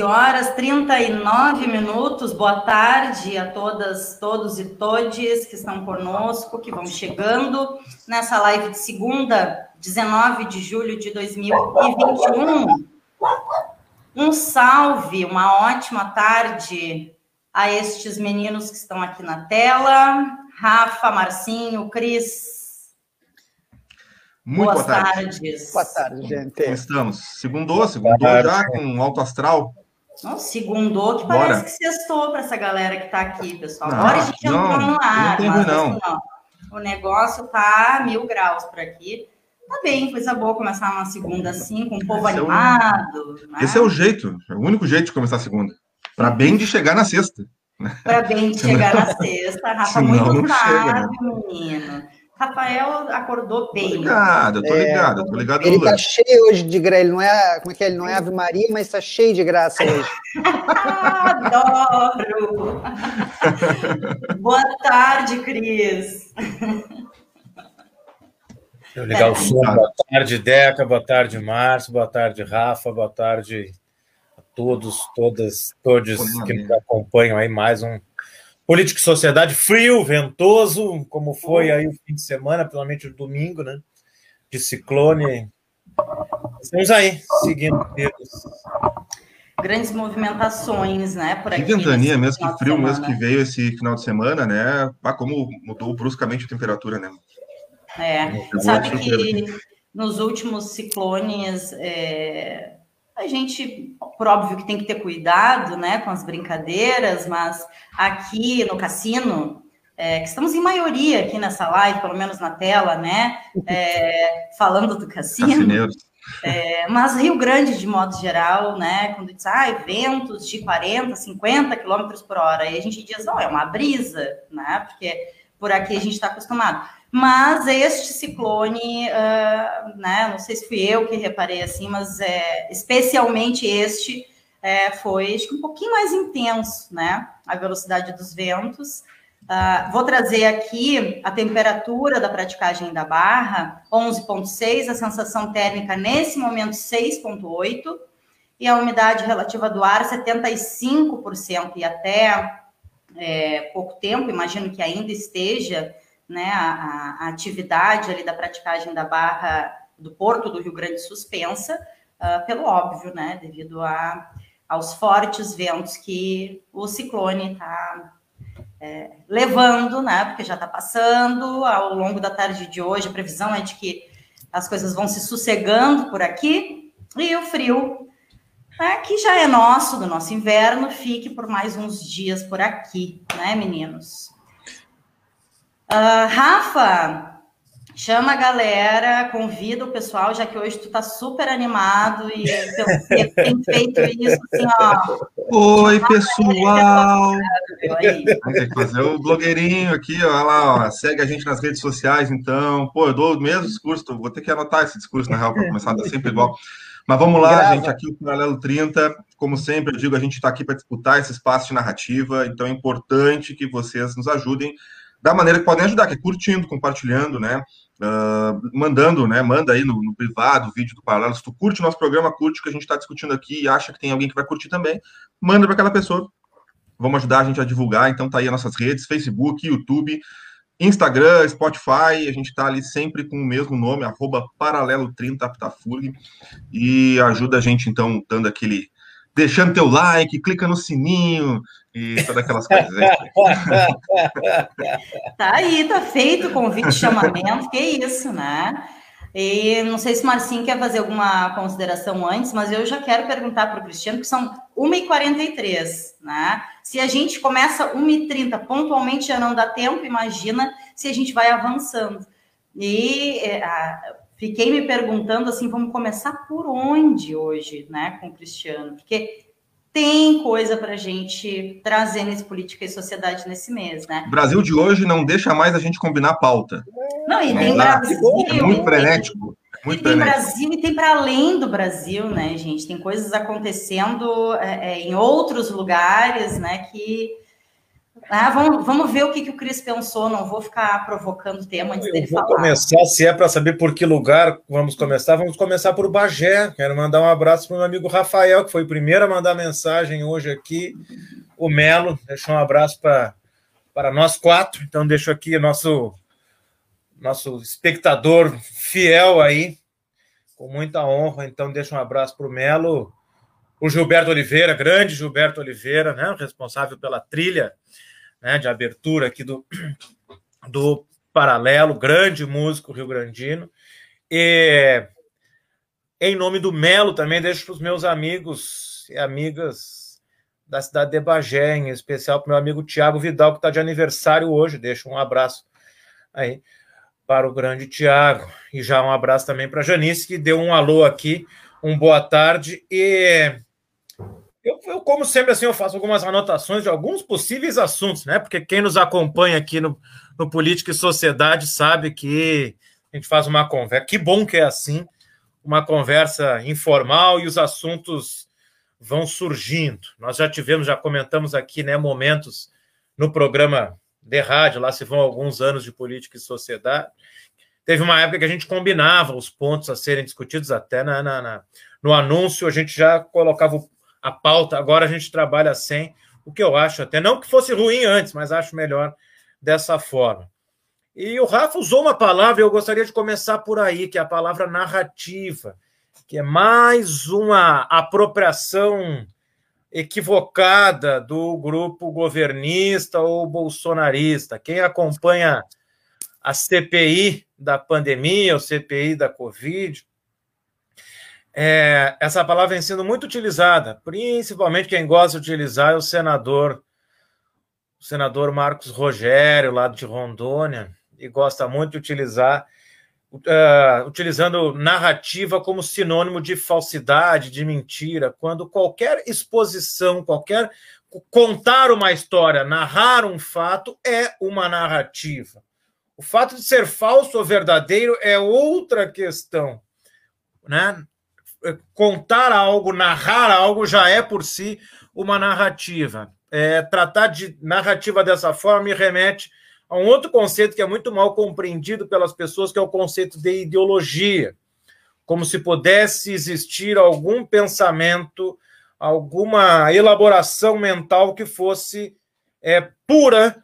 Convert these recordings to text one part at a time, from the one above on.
13 horas 39 minutos. Boa tarde a todas, todos e todes que estão conosco, que vão chegando nessa live de segunda, 19 de julho de 2021. Um salve, uma ótima tarde a estes meninos que estão aqui na tela. Rafa, Marcinho, Cris, muito Boas boa tarde. tardes. Boa tarde, gente. Como estamos? Segundou, segundou já com alto astral. Não, segundou que Bora. parece que sextou para essa galera que está aqui, pessoal. Agora a gente entrou no ar, não mas não. Assim, o negócio tá mil graus por aqui. Tá bem, coisa boa começar uma segunda assim, com o povo esse animado. É o... né? Esse é o jeito, é o único jeito de começar a segunda. Para bem de chegar na sexta. Para bem de chegar na sexta, Rafa, muito tarde, né? menino. Rafael acordou bem. Tô ligado, tô ligado, é, tô ligado. Ele tá cheio hoje de graça. Ele não é, como é que é? Ele não é Ave Maria, mas tá cheio de graça hoje. Adoro! Boa tarde, Cris. Eu ligar é. o som. Boa tarde, Deca. Boa tarde, Márcio. Boa tarde, Rafa. Boa tarde a todos, todas, todos que nos acompanham aí mais um Política e sociedade frio, ventoso, como foi aí o fim de semana, principalmente o domingo, né? De ciclone. Estamos aí, seguindo Grandes movimentações, né? Por aqui. Que ventania mesmo, que frio mesmo que veio esse final de semana, né? Ah, como mudou bruscamente a temperatura, né? É, sabe que nos últimos ciclones é, a gente, por óbvio que tem que ter cuidado, né, com as brincadeiras, mas aqui no cassino, é, que estamos em maioria aqui nessa live, pelo menos na tela, né, é, falando do cassino. É, mas Rio Grande, de modo geral, né, quando diz, ah, ventos de 40, 50 quilômetros por hora, aí a gente diz, não, é uma brisa, né, porque por aqui a gente está acostumado. Mas este ciclone, uh, né, não sei se fui eu que reparei assim, mas é, especialmente este é, foi acho um pouquinho mais intenso, né? A velocidade dos ventos. Uh, vou trazer aqui a temperatura da praticagem da barra, 11,6, a sensação térmica nesse momento 6,8, e a umidade relativa do ar 75%, e até é, pouco tempo, imagino que ainda esteja né, a, a, atividade ali da praticagem da barra do Porto do Rio Grande suspensa, uh, pelo óbvio, né, devido a, aos fortes ventos que o ciclone está é, levando, né, porque já está passando ao longo da tarde de hoje. A previsão é de que as coisas vão se sossegando por aqui e o frio, né, que já é nosso, do nosso inverno, fique por mais uns dias por aqui, né, meninos? Uh, Rafa, chama a galera, convida o pessoal, já que hoje tu tá super animado e tem feito isso assim, ó. Oi, pessoal! Tem que fazer o blogueirinho aqui, ó, lá, ó, segue a gente nas redes sociais, então. Pô, eu dou o mesmo discurso, vou ter que anotar esse discurso, na real, para começar a dar sempre igual. Mas vamos lá, Grava. gente, aqui o Paralelo 30, como sempre, eu digo, a gente está aqui para disputar esse espaço de narrativa, então é importante que vocês nos ajudem da maneira que podem ajudar, que é curtindo, compartilhando, né? Uh, mandando, né? Manda aí no, no, privado o vídeo do Paralelo. Se tu curte o nosso programa, curte o que a gente está discutindo aqui e acha que tem alguém que vai curtir também, manda para aquela pessoa. Vamos ajudar a gente a divulgar. Então tá aí as nossas redes, Facebook, YouTube, Instagram, Spotify, a gente está ali sempre com o mesmo nome, arroba paralelo30 Aptafurg, e ajuda a gente, então, dando aquele deixando teu like, clica no sininho e todas aquelas coisas. Aí. tá aí, tá feito o convite chamamento, que isso, né? E não sei se o Marcinho quer fazer alguma consideração antes, mas eu já quero perguntar para o Cristiano, que são 1h43, né? Se a gente começa 1h30, pontualmente já não dá tempo, imagina se a gente vai avançando. E é, fiquei me perguntando assim, vamos começar por onde hoje, né, com o Cristiano? Porque tem coisa para a gente trazer nesse política e sociedade nesse mês, né? O Brasil de hoje não deixa mais a gente combinar pauta. Não, e tem Brasil. É muito frenético. Muito e tem Brasil e tem para além do Brasil, né, gente? Tem coisas acontecendo é, é, em outros lugares, né, que ah, vamos, vamos ver o que, que o Cris pensou, não vou ficar provocando tema antes dele falar. começar, se é para saber por que lugar vamos começar, vamos começar por Bagé. Quero mandar um abraço para o meu amigo Rafael, que foi o primeiro a mandar mensagem hoje aqui. O Melo, deixou um abraço para, para nós quatro. Então, deixo aqui nosso, nosso espectador fiel aí, com muita honra. Então, deixo um abraço para o Melo. O Gilberto Oliveira, grande Gilberto Oliveira, né, responsável pela trilha né, de abertura aqui do, do Paralelo, grande músico rio-grandino. E em nome do Melo também deixo para os meus amigos e amigas da cidade de Bagé, em especial para o meu amigo Tiago Vidal, que está de aniversário hoje. Deixo um abraço aí para o grande Tiago. E já um abraço também para a Janice, que deu um alô aqui, um boa tarde. E eu, eu, como sempre, assim, eu faço algumas anotações de alguns possíveis assuntos, né? Porque quem nos acompanha aqui no, no Política e Sociedade sabe que a gente faz uma conversa. Que bom que é assim, uma conversa informal e os assuntos vão surgindo. Nós já tivemos, já comentamos aqui, né, momentos no programa de rádio, lá se vão alguns anos de política e sociedade. Teve uma época que a gente combinava os pontos a serem discutidos até na, na, na no anúncio, a gente já colocava o a pauta. Agora a gente trabalha sem, o que eu acho até não que fosse ruim antes, mas acho melhor dessa forma. E o Rafa usou uma palavra, eu gostaria de começar por aí, que é a palavra narrativa, que é mais uma apropriação equivocada do grupo governista ou bolsonarista. Quem acompanha a CPI da pandemia, o CPI da Covid, é, essa palavra vem sendo muito utilizada, principalmente quem gosta de utilizar é o senador, o senador Marcos Rogério, lá de Rondônia, e gosta muito de utilizar, uh, utilizando narrativa como sinônimo de falsidade, de mentira, quando qualquer exposição, qualquer contar uma história, narrar um fato é uma narrativa. O fato de ser falso ou verdadeiro é outra questão, né? Contar algo, narrar algo já é por si uma narrativa. É, tratar de narrativa dessa forma me remete a um outro conceito que é muito mal compreendido pelas pessoas, que é o conceito de ideologia. Como se pudesse existir algum pensamento, alguma elaboração mental que fosse é, pura,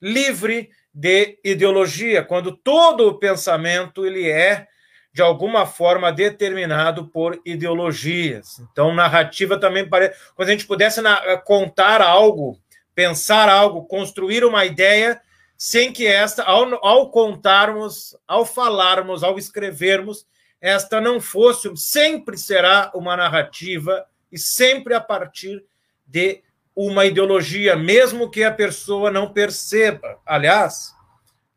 livre de ideologia, quando todo o pensamento ele é de alguma forma determinado por ideologias. Então, narrativa também parece. Quando a gente pudesse contar algo, pensar algo, construir uma ideia, sem que esta, ao, ao contarmos, ao falarmos, ao escrevermos, esta não fosse, sempre será uma narrativa e sempre a partir de uma ideologia, mesmo que a pessoa não perceba. Aliás,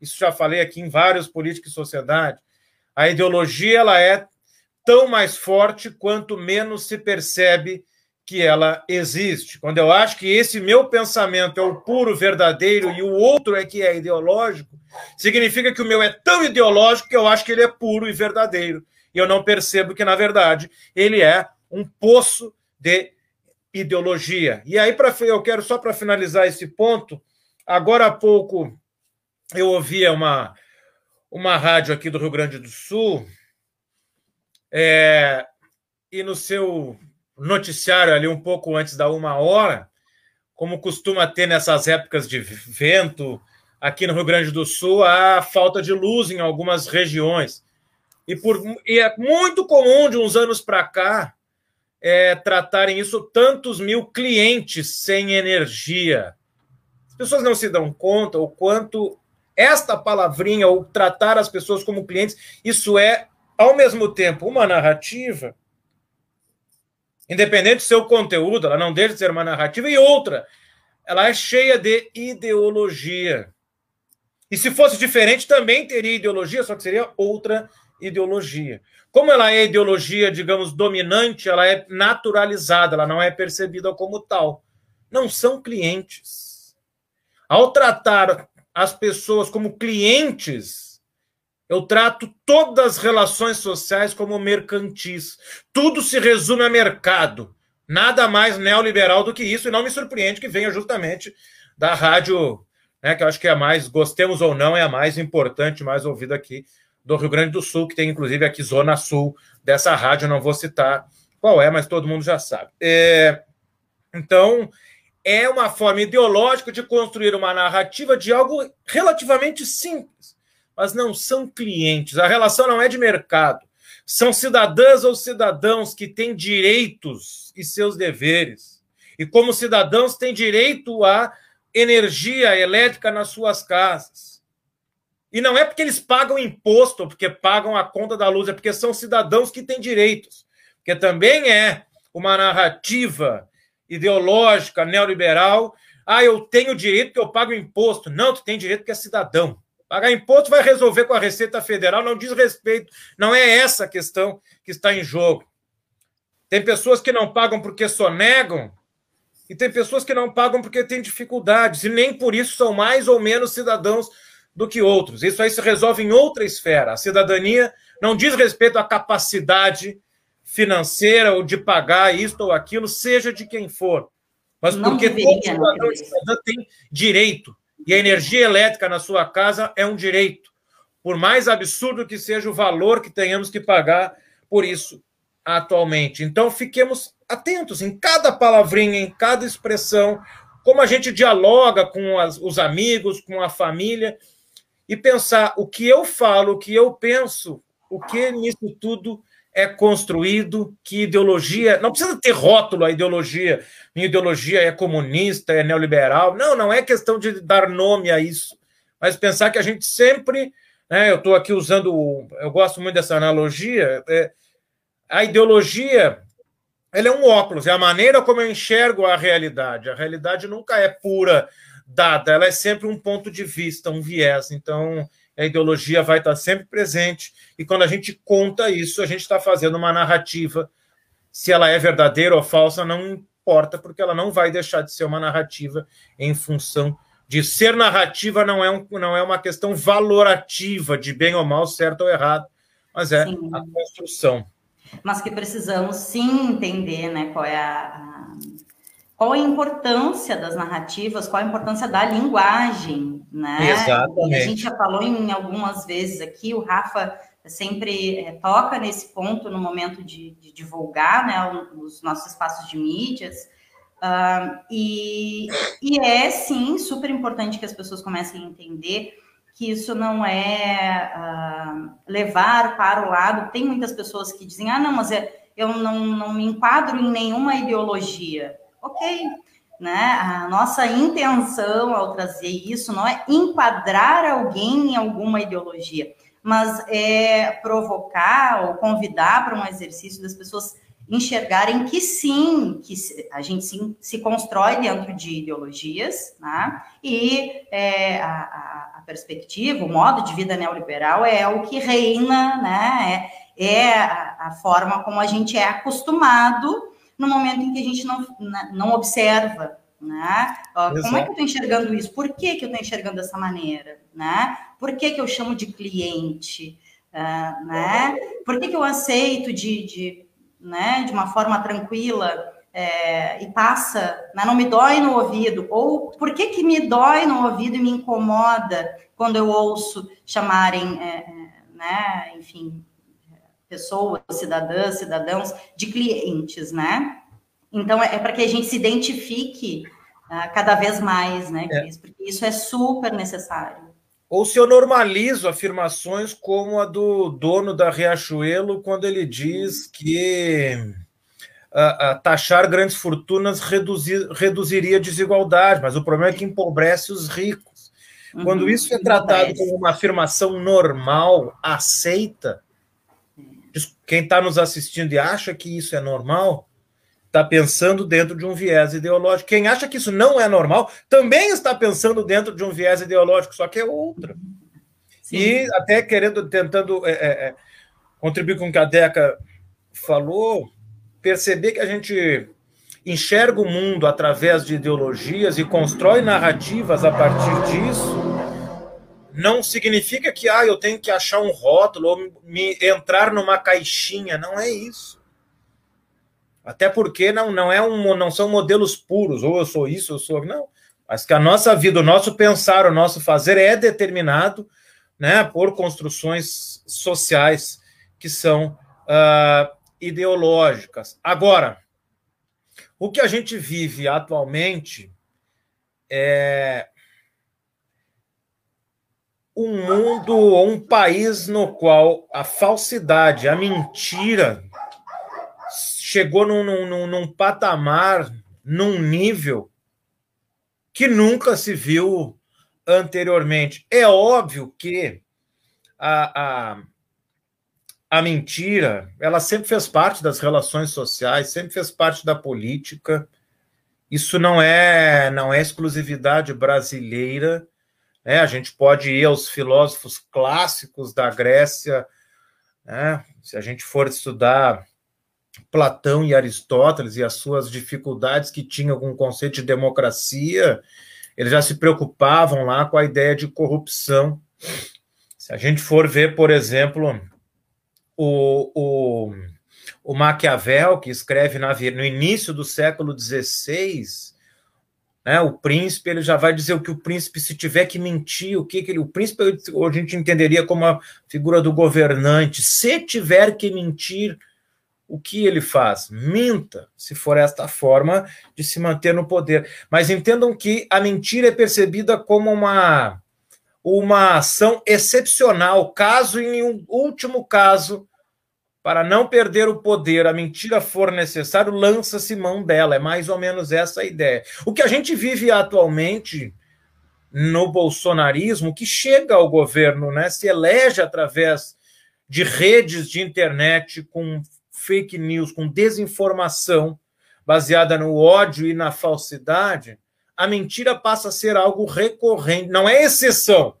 isso já falei aqui em vários políticos e sociedade a ideologia ela é tão mais forte quanto menos se percebe que ela existe. Quando eu acho que esse meu pensamento é o puro verdadeiro e o outro é que é ideológico, significa que o meu é tão ideológico que eu acho que ele é puro e verdadeiro. E eu não percebo que, na verdade, ele é um poço de ideologia. E aí, para eu quero só para finalizar esse ponto, agora há pouco eu ouvia uma uma rádio aqui do Rio Grande do Sul, é, e no seu noticiário ali um pouco antes da uma hora, como costuma ter nessas épocas de vento aqui no Rio Grande do Sul, a falta de luz em algumas regiões. E, por, e é muito comum de uns anos para cá é, tratarem isso tantos mil clientes sem energia. As pessoas não se dão conta o quanto esta palavrinha, ou tratar as pessoas como clientes, isso é, ao mesmo tempo, uma narrativa, independente do seu conteúdo, ela não deixa de ser uma narrativa, e outra, ela é cheia de ideologia. E se fosse diferente, também teria ideologia, só que seria outra ideologia. Como ela é ideologia, digamos, dominante, ela é naturalizada, ela não é percebida como tal. Não são clientes. Ao tratar as pessoas como clientes, Eu trato todas as relações sociais como mercantis. Tudo se resume a mercado. Nada mais neoliberal do que isso, e não me surpreende que venha justamente da rádio, né, que eu acho que é a mais, gostemos ou não, é a mais importante, mais ouvida aqui do Rio Grande do Sul, que tem inclusive aqui Zona Sul dessa rádio, não vou citar qual é, mas todo mundo já sabe. É, então, é uma forma ideológica de construir uma narrativa de algo relativamente simples, mas não são clientes. A relação não é de mercado. São cidadãs ou cidadãos que têm direitos e seus deveres. E, como cidadãos, têm direito a energia elétrica nas suas casas. E não é porque eles pagam imposto, porque pagam a conta da luz, é porque são cidadãos que têm direitos. Porque também é uma narrativa ideológica neoliberal. Ah, eu tenho direito que eu pago imposto. Não, tu tem direito que é cidadão. Pagar imposto vai resolver com a Receita Federal, não diz respeito. Não é essa a questão que está em jogo. Tem pessoas que não pagam porque sonegam, e tem pessoas que não pagam porque têm dificuldades, e nem por isso são mais ou menos cidadãos do que outros. Isso aí se resolve em outra esfera. A cidadania não diz respeito à capacidade financeira ou de pagar isto ou aquilo, seja de quem for. Mas não porque deveria, todo cidadão, cidadão tem direito. E a energia elétrica na sua casa é um direito. Por mais absurdo que seja o valor que tenhamos que pagar por isso atualmente. Então, fiquemos atentos em cada palavrinha, em cada expressão, como a gente dialoga com as, os amigos, com a família, e pensar o que eu falo, o que eu penso, o que nisso tudo é construído, que ideologia. Não precisa ter rótulo a ideologia. Minha ideologia é comunista, é neoliberal. Não, não é questão de dar nome a isso, mas pensar que a gente sempre. Né, eu estou aqui usando. Eu gosto muito dessa analogia. É, a ideologia ela é um óculos, é a maneira como eu enxergo a realidade. A realidade nunca é pura, dada, ela é sempre um ponto de vista, um viés. Então, a ideologia vai estar sempre presente, e quando a gente conta isso, a gente está fazendo uma narrativa. Se ela é verdadeira ou falsa, não importa, porque ela não vai deixar de ser uma narrativa em função de ser narrativa, não é, um, não é uma questão valorativa de bem ou mal, certo ou errado, mas é Sim. a construção mas que precisamos sim entender né, qual é a, qual a importância das narrativas, qual a importância da linguagem, né? Exatamente. E a gente já falou em algumas vezes aqui, o Rafa sempre é, toca nesse ponto no momento de, de divulgar né, os nossos espaços de mídias. Uh, e, e é sim super importante que as pessoas comecem a entender que isso não é uh, levar para o lado. Tem muitas pessoas que dizem, ah, não, mas é, eu não, não me enquadro em nenhuma ideologia. Ok, né? A nossa intenção ao trazer isso não é enquadrar alguém em alguma ideologia, mas é provocar ou convidar para um exercício das pessoas enxergarem que sim, que a gente sim, se constrói dentro de ideologias, né? e é, a, a, perspectiva, o modo de vida neoliberal é o que reina, né? é, é a, a, forma como a gente é acostumado no momento em que a gente não, não observa. Né? Como é que eu estou enxergando isso? Por que, que eu estou enxergando dessa maneira? Né? Por que, que eu chamo de cliente? Uh, né? Por que, que eu aceito de, de né, de uma forma tranquila é, e passa, né, não me dói no ouvido, ou por que, que me dói no ouvido e me incomoda quando eu ouço chamarem, é, é né, enfim, pessoas, cidadãs, cidadãos, de clientes, né? Então, é, é para que a gente se identifique uh, cada vez mais, né, é. Cris? Porque isso é super necessário. Ou se eu normalizo afirmações como a do dono da Riachuelo, quando ele diz que a, a taxar grandes fortunas reduzir, reduziria a desigualdade, mas o problema é que empobrece os ricos. Uhum, quando isso é tratado como uma afirmação normal, aceita, quem está nos assistindo e acha que isso é normal, está pensando dentro de um viés ideológico. Quem acha que isso não é normal também está pensando dentro de um viés ideológico, só que é outro. Sim. E até querendo, tentando é, é, é, contribuir com o que a Deca falou, perceber que a gente enxerga o mundo através de ideologias e constrói narrativas a partir disso, não significa que ah, eu tenho que achar um rótulo ou me entrar numa caixinha. Não é isso. Até porque não, não, é um, não são modelos puros, ou eu sou isso, eu sou. Não. Mas que a nossa vida, o nosso pensar, o nosso fazer é determinado né, por construções sociais que são uh, ideológicas. Agora, o que a gente vive atualmente é um mundo, um país no qual a falsidade, a mentira chegou num, num, num patamar, num nível que nunca se viu anteriormente. É óbvio que a, a, a mentira, ela sempre fez parte das relações sociais, sempre fez parte da política. Isso não é não é exclusividade brasileira. Né? A gente pode ir aos filósofos clássicos da Grécia, né? se a gente for estudar Platão e Aristóteles e as suas dificuldades que tinham com o conceito de democracia, eles já se preocupavam lá com a ideia de corrupção. Se a gente for ver, por exemplo, o, o, o Maquiavel, que escreve na, no início do século XVI, né, o príncipe ele já vai dizer o que o príncipe, se tiver que mentir, o que, que ele. O príncipe a gente entenderia como a figura do governante. Se tiver que mentir, o que ele faz? Minta, se for esta forma de se manter no poder. Mas entendam que a mentira é percebida como uma, uma ação excepcional, caso em um último caso, para não perder o poder, a mentira for necessário, lança-se mão dela. É mais ou menos essa a ideia. O que a gente vive atualmente no bolsonarismo, que chega ao governo, né, se elege através de redes de internet com fake news, com desinformação baseada no ódio e na falsidade, a mentira passa a ser algo recorrente, não é exceção.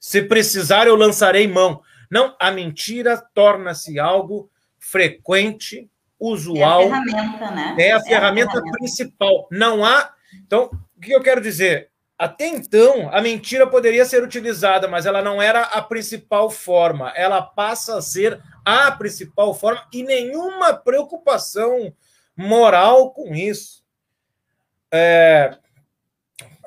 Se precisar, eu lançarei mão. Não, a mentira torna-se algo frequente, usual. É a ferramenta, né? É a, é ferramenta, a ferramenta principal. Não há. Então, o que eu quero dizer? Até então, a mentira poderia ser utilizada, mas ela não era a principal forma. Ela passa a ser a principal forma e nenhuma preocupação moral com isso. É,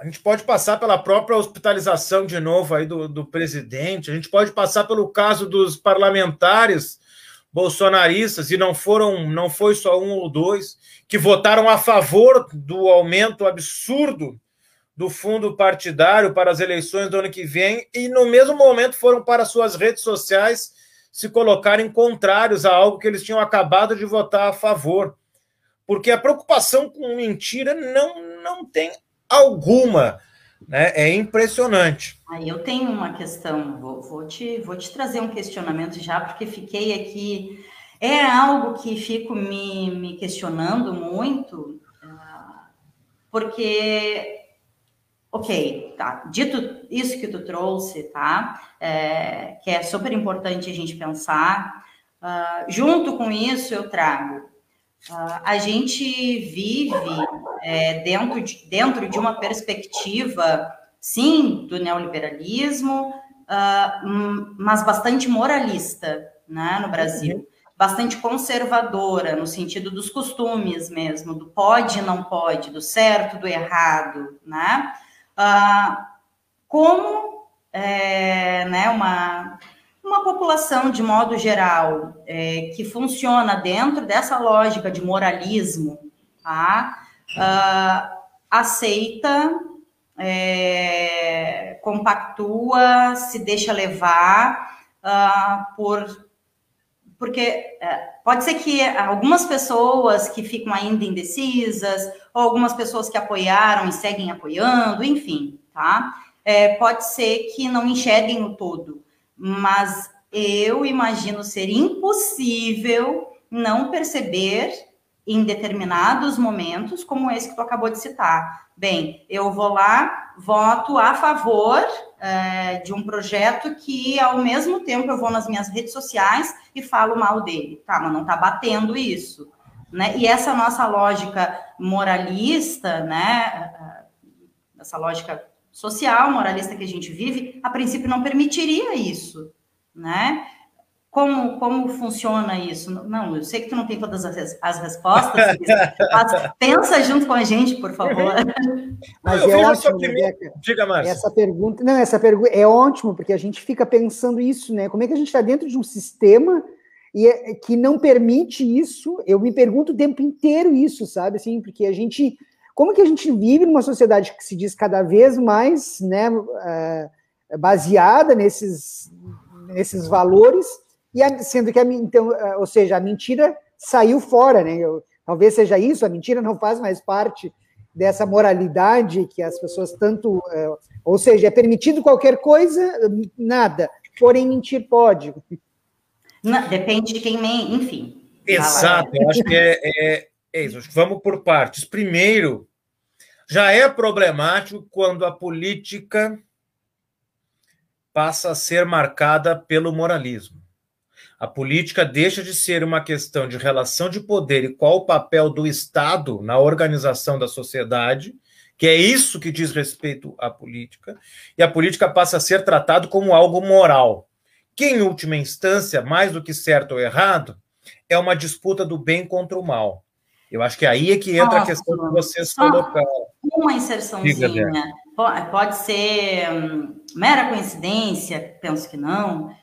a gente pode passar pela própria hospitalização de novo aí do, do presidente, a gente pode passar pelo caso dos parlamentares bolsonaristas, e não foram, não foi só um ou dois, que votaram a favor do aumento absurdo do fundo partidário para as eleições do ano que vem, e no mesmo momento foram para suas redes sociais se colocarem contrários a algo que eles tinham acabado de votar a favor. Porque a preocupação com mentira não, não tem alguma. Né? É impressionante. Aí eu tenho uma questão, vou, vou, te, vou te trazer um questionamento já, porque fiquei aqui. É algo que fico me, me questionando muito, ah, porque Ok, tá. Dito isso que tu trouxe, tá? É, que é super importante a gente pensar. Uh, junto com isso, eu trago. Uh, a gente vive é, dentro, de, dentro de uma perspectiva, sim, do neoliberalismo, uh, mas bastante moralista né, no Brasil. Uhum. Bastante conservadora, no sentido dos costumes mesmo, do pode e não pode, do certo, do errado, né? Ah, como é, né, uma, uma população, de modo geral, é, que funciona dentro dessa lógica de moralismo, tá? Ah, aceita, é, compactua, se deixa levar ah, por. Porque é, pode ser que algumas pessoas que ficam ainda indecisas, ou algumas pessoas que apoiaram e seguem apoiando, enfim, tá? É, pode ser que não enxerguem o todo, mas eu imagino ser impossível não perceber em determinados momentos, como esse que tu acabou de citar. Bem, eu vou lá, voto a favor é, de um projeto que, ao mesmo tempo, eu vou nas minhas redes sociais e falo mal dele. Tá, mas não tá batendo isso. Né? E essa nossa lógica moralista, né, essa lógica social, moralista que a gente vive, a princípio não permitiria isso, né? Como, como funciona isso? Não, eu sei que tu não tem todas as, as respostas, mas pensa junto com a gente, por favor. Mas é ótimo, Rebeca. Diga mais. Essa pergunta, não, essa pergunta é ótimo, porque a gente fica pensando isso, né? Como é que a gente está dentro de um sistema e é, que não permite isso? Eu me pergunto o tempo inteiro isso, sabe? Assim, porque a gente, como que a gente vive numa sociedade que se diz cada vez mais, né, uh, baseada nesses, nesses valores e a, sendo que a, então, ou seja, a mentira saiu fora, né? Eu, talvez seja isso, a mentira não faz mais parte dessa moralidade que as pessoas tanto, é, ou seja, é permitido qualquer coisa, nada, porém mentir pode. Não, depende de quem, enfim. Exato, eu acho que é, é, é isso. Vamos por partes. Primeiro, já é problemático quando a política passa a ser marcada pelo moralismo. A política deixa de ser uma questão de relação de poder e qual o papel do Estado na organização da sociedade, que é isso que diz respeito à política, e a política passa a ser tratado como algo moral, que, em última instância, mais do que certo ou errado, é uma disputa do bem contra o mal. Eu acho que aí é que entra a questão que vocês colocaram. Uma inserçãozinha. Pode ser hum, mera coincidência, penso que não,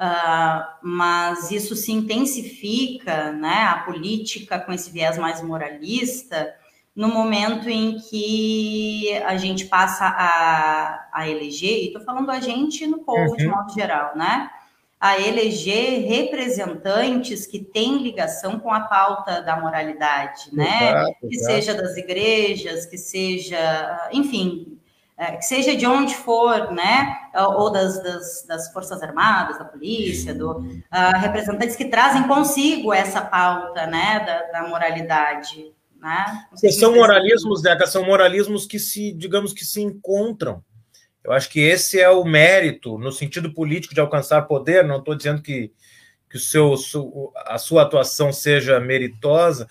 Uh, mas isso se intensifica, né, a política com esse viés mais moralista, no momento em que a gente passa a, a eleger, e estou falando a gente no povo uhum. de modo geral, né, a eleger representantes que têm ligação com a pauta da moralidade, né, exato, que exato. seja das igrejas, que seja, enfim, que seja de onde for, né, ou das, das, das Forças Armadas, da polícia, do, uh, representantes que trazem consigo essa pauta, né, da, da moralidade, né? São moralismos, Deca, são moralismos que se, digamos que se encontram. Eu acho que esse é o mérito, no sentido político, de alcançar poder. Não estou dizendo que, que o seu, a sua atuação seja meritosa,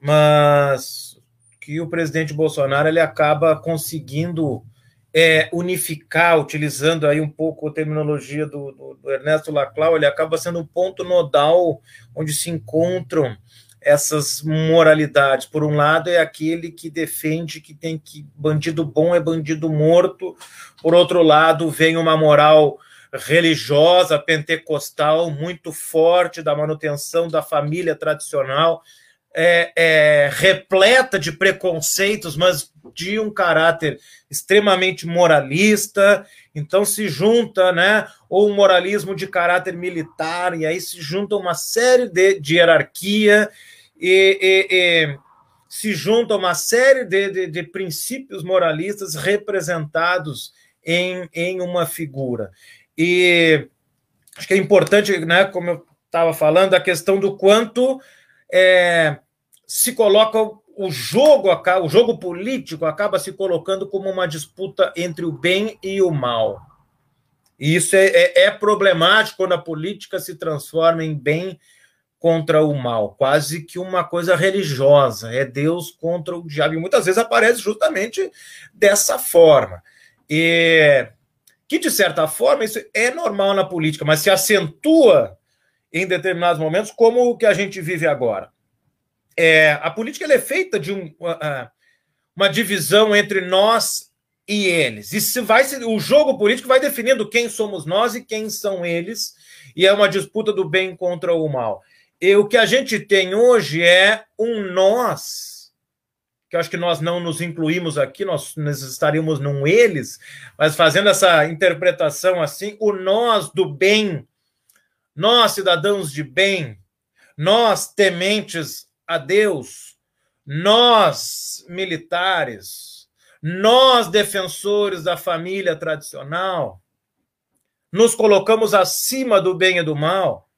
mas que o presidente Bolsonaro ele acaba conseguindo é, unificar, utilizando aí um pouco a terminologia do, do, do, Ernesto Laclau, ele acaba sendo um ponto nodal onde se encontram essas moralidades. Por um lado, é aquele que defende que tem que bandido bom é bandido morto. Por outro lado, vem uma moral religiosa pentecostal muito forte da manutenção da família tradicional é, é, repleta de preconceitos, mas de um caráter extremamente moralista. Então se junta, né, ou um moralismo de caráter militar, e aí se junta uma série de, de hierarquia e, e, e se junta uma série de, de, de, princípios moralistas representados em, em uma figura. E acho que é importante, né, como eu estava falando, a questão do quanto é, se coloca o jogo, o jogo político acaba se colocando como uma disputa entre o bem e o mal. E isso é, é, é problemático quando a política se transforma em bem contra o mal, quase que uma coisa religiosa, é Deus contra o diabo. E muitas vezes aparece justamente dessa forma. E que, de certa forma, isso é normal na política, mas se acentua em determinados momentos, como o que a gente vive agora. É, a política é feita de um, uh, uma divisão entre nós e eles. E se vai o jogo político vai definindo quem somos nós e quem são eles, e é uma disputa do bem contra o mal. E o que a gente tem hoje é um nós, que eu acho que nós não nos incluímos aqui, nós, estaríamos num eles, mas fazendo essa interpretação assim, o nós do bem, nós cidadãos de bem, nós tementes a Deus, nós militares, nós defensores da família tradicional, nos colocamos acima do bem e do mal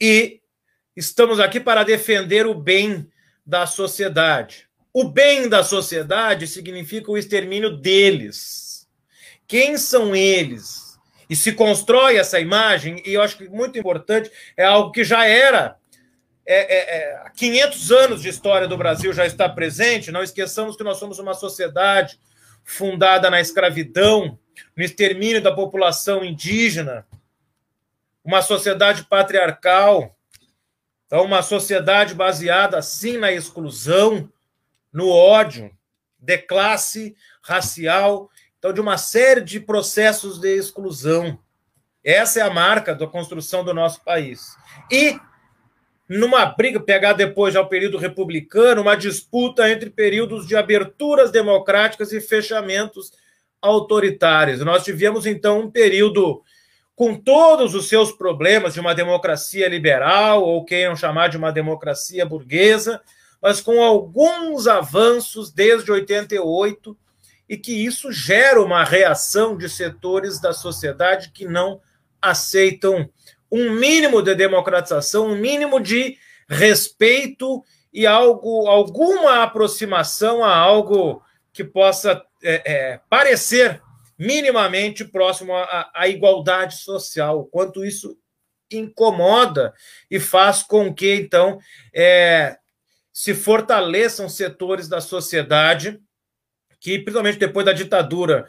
e estamos aqui para defender o bem da sociedade. O bem da sociedade significa o extermínio deles. Quem são eles? E se constrói essa imagem, e eu acho que muito importante, é algo que já era é, é, 500 é, anos de história do Brasil já está presente. Não esqueçamos que nós somos uma sociedade fundada na escravidão, no extermínio da população indígena, uma sociedade patriarcal, então uma sociedade baseada sim na exclusão, no ódio de classe, racial, então de uma série de processos de exclusão. Essa é a marca da construção do nosso país. E numa briga, pegar depois já o período republicano, uma disputa entre períodos de aberturas democráticas e fechamentos autoritários. Nós tivemos, então, um período com todos os seus problemas de uma democracia liberal, ou queiram chamar de uma democracia burguesa, mas com alguns avanços desde 88, e que isso gera uma reação de setores da sociedade que não aceitam um mínimo de democratização, um mínimo de respeito e algo, alguma aproximação a algo que possa é, é, parecer minimamente próximo à, igualdade social, o quanto isso incomoda e faz com que, então, é, se fortaleçam setores da sociedade que, principalmente depois da ditadura,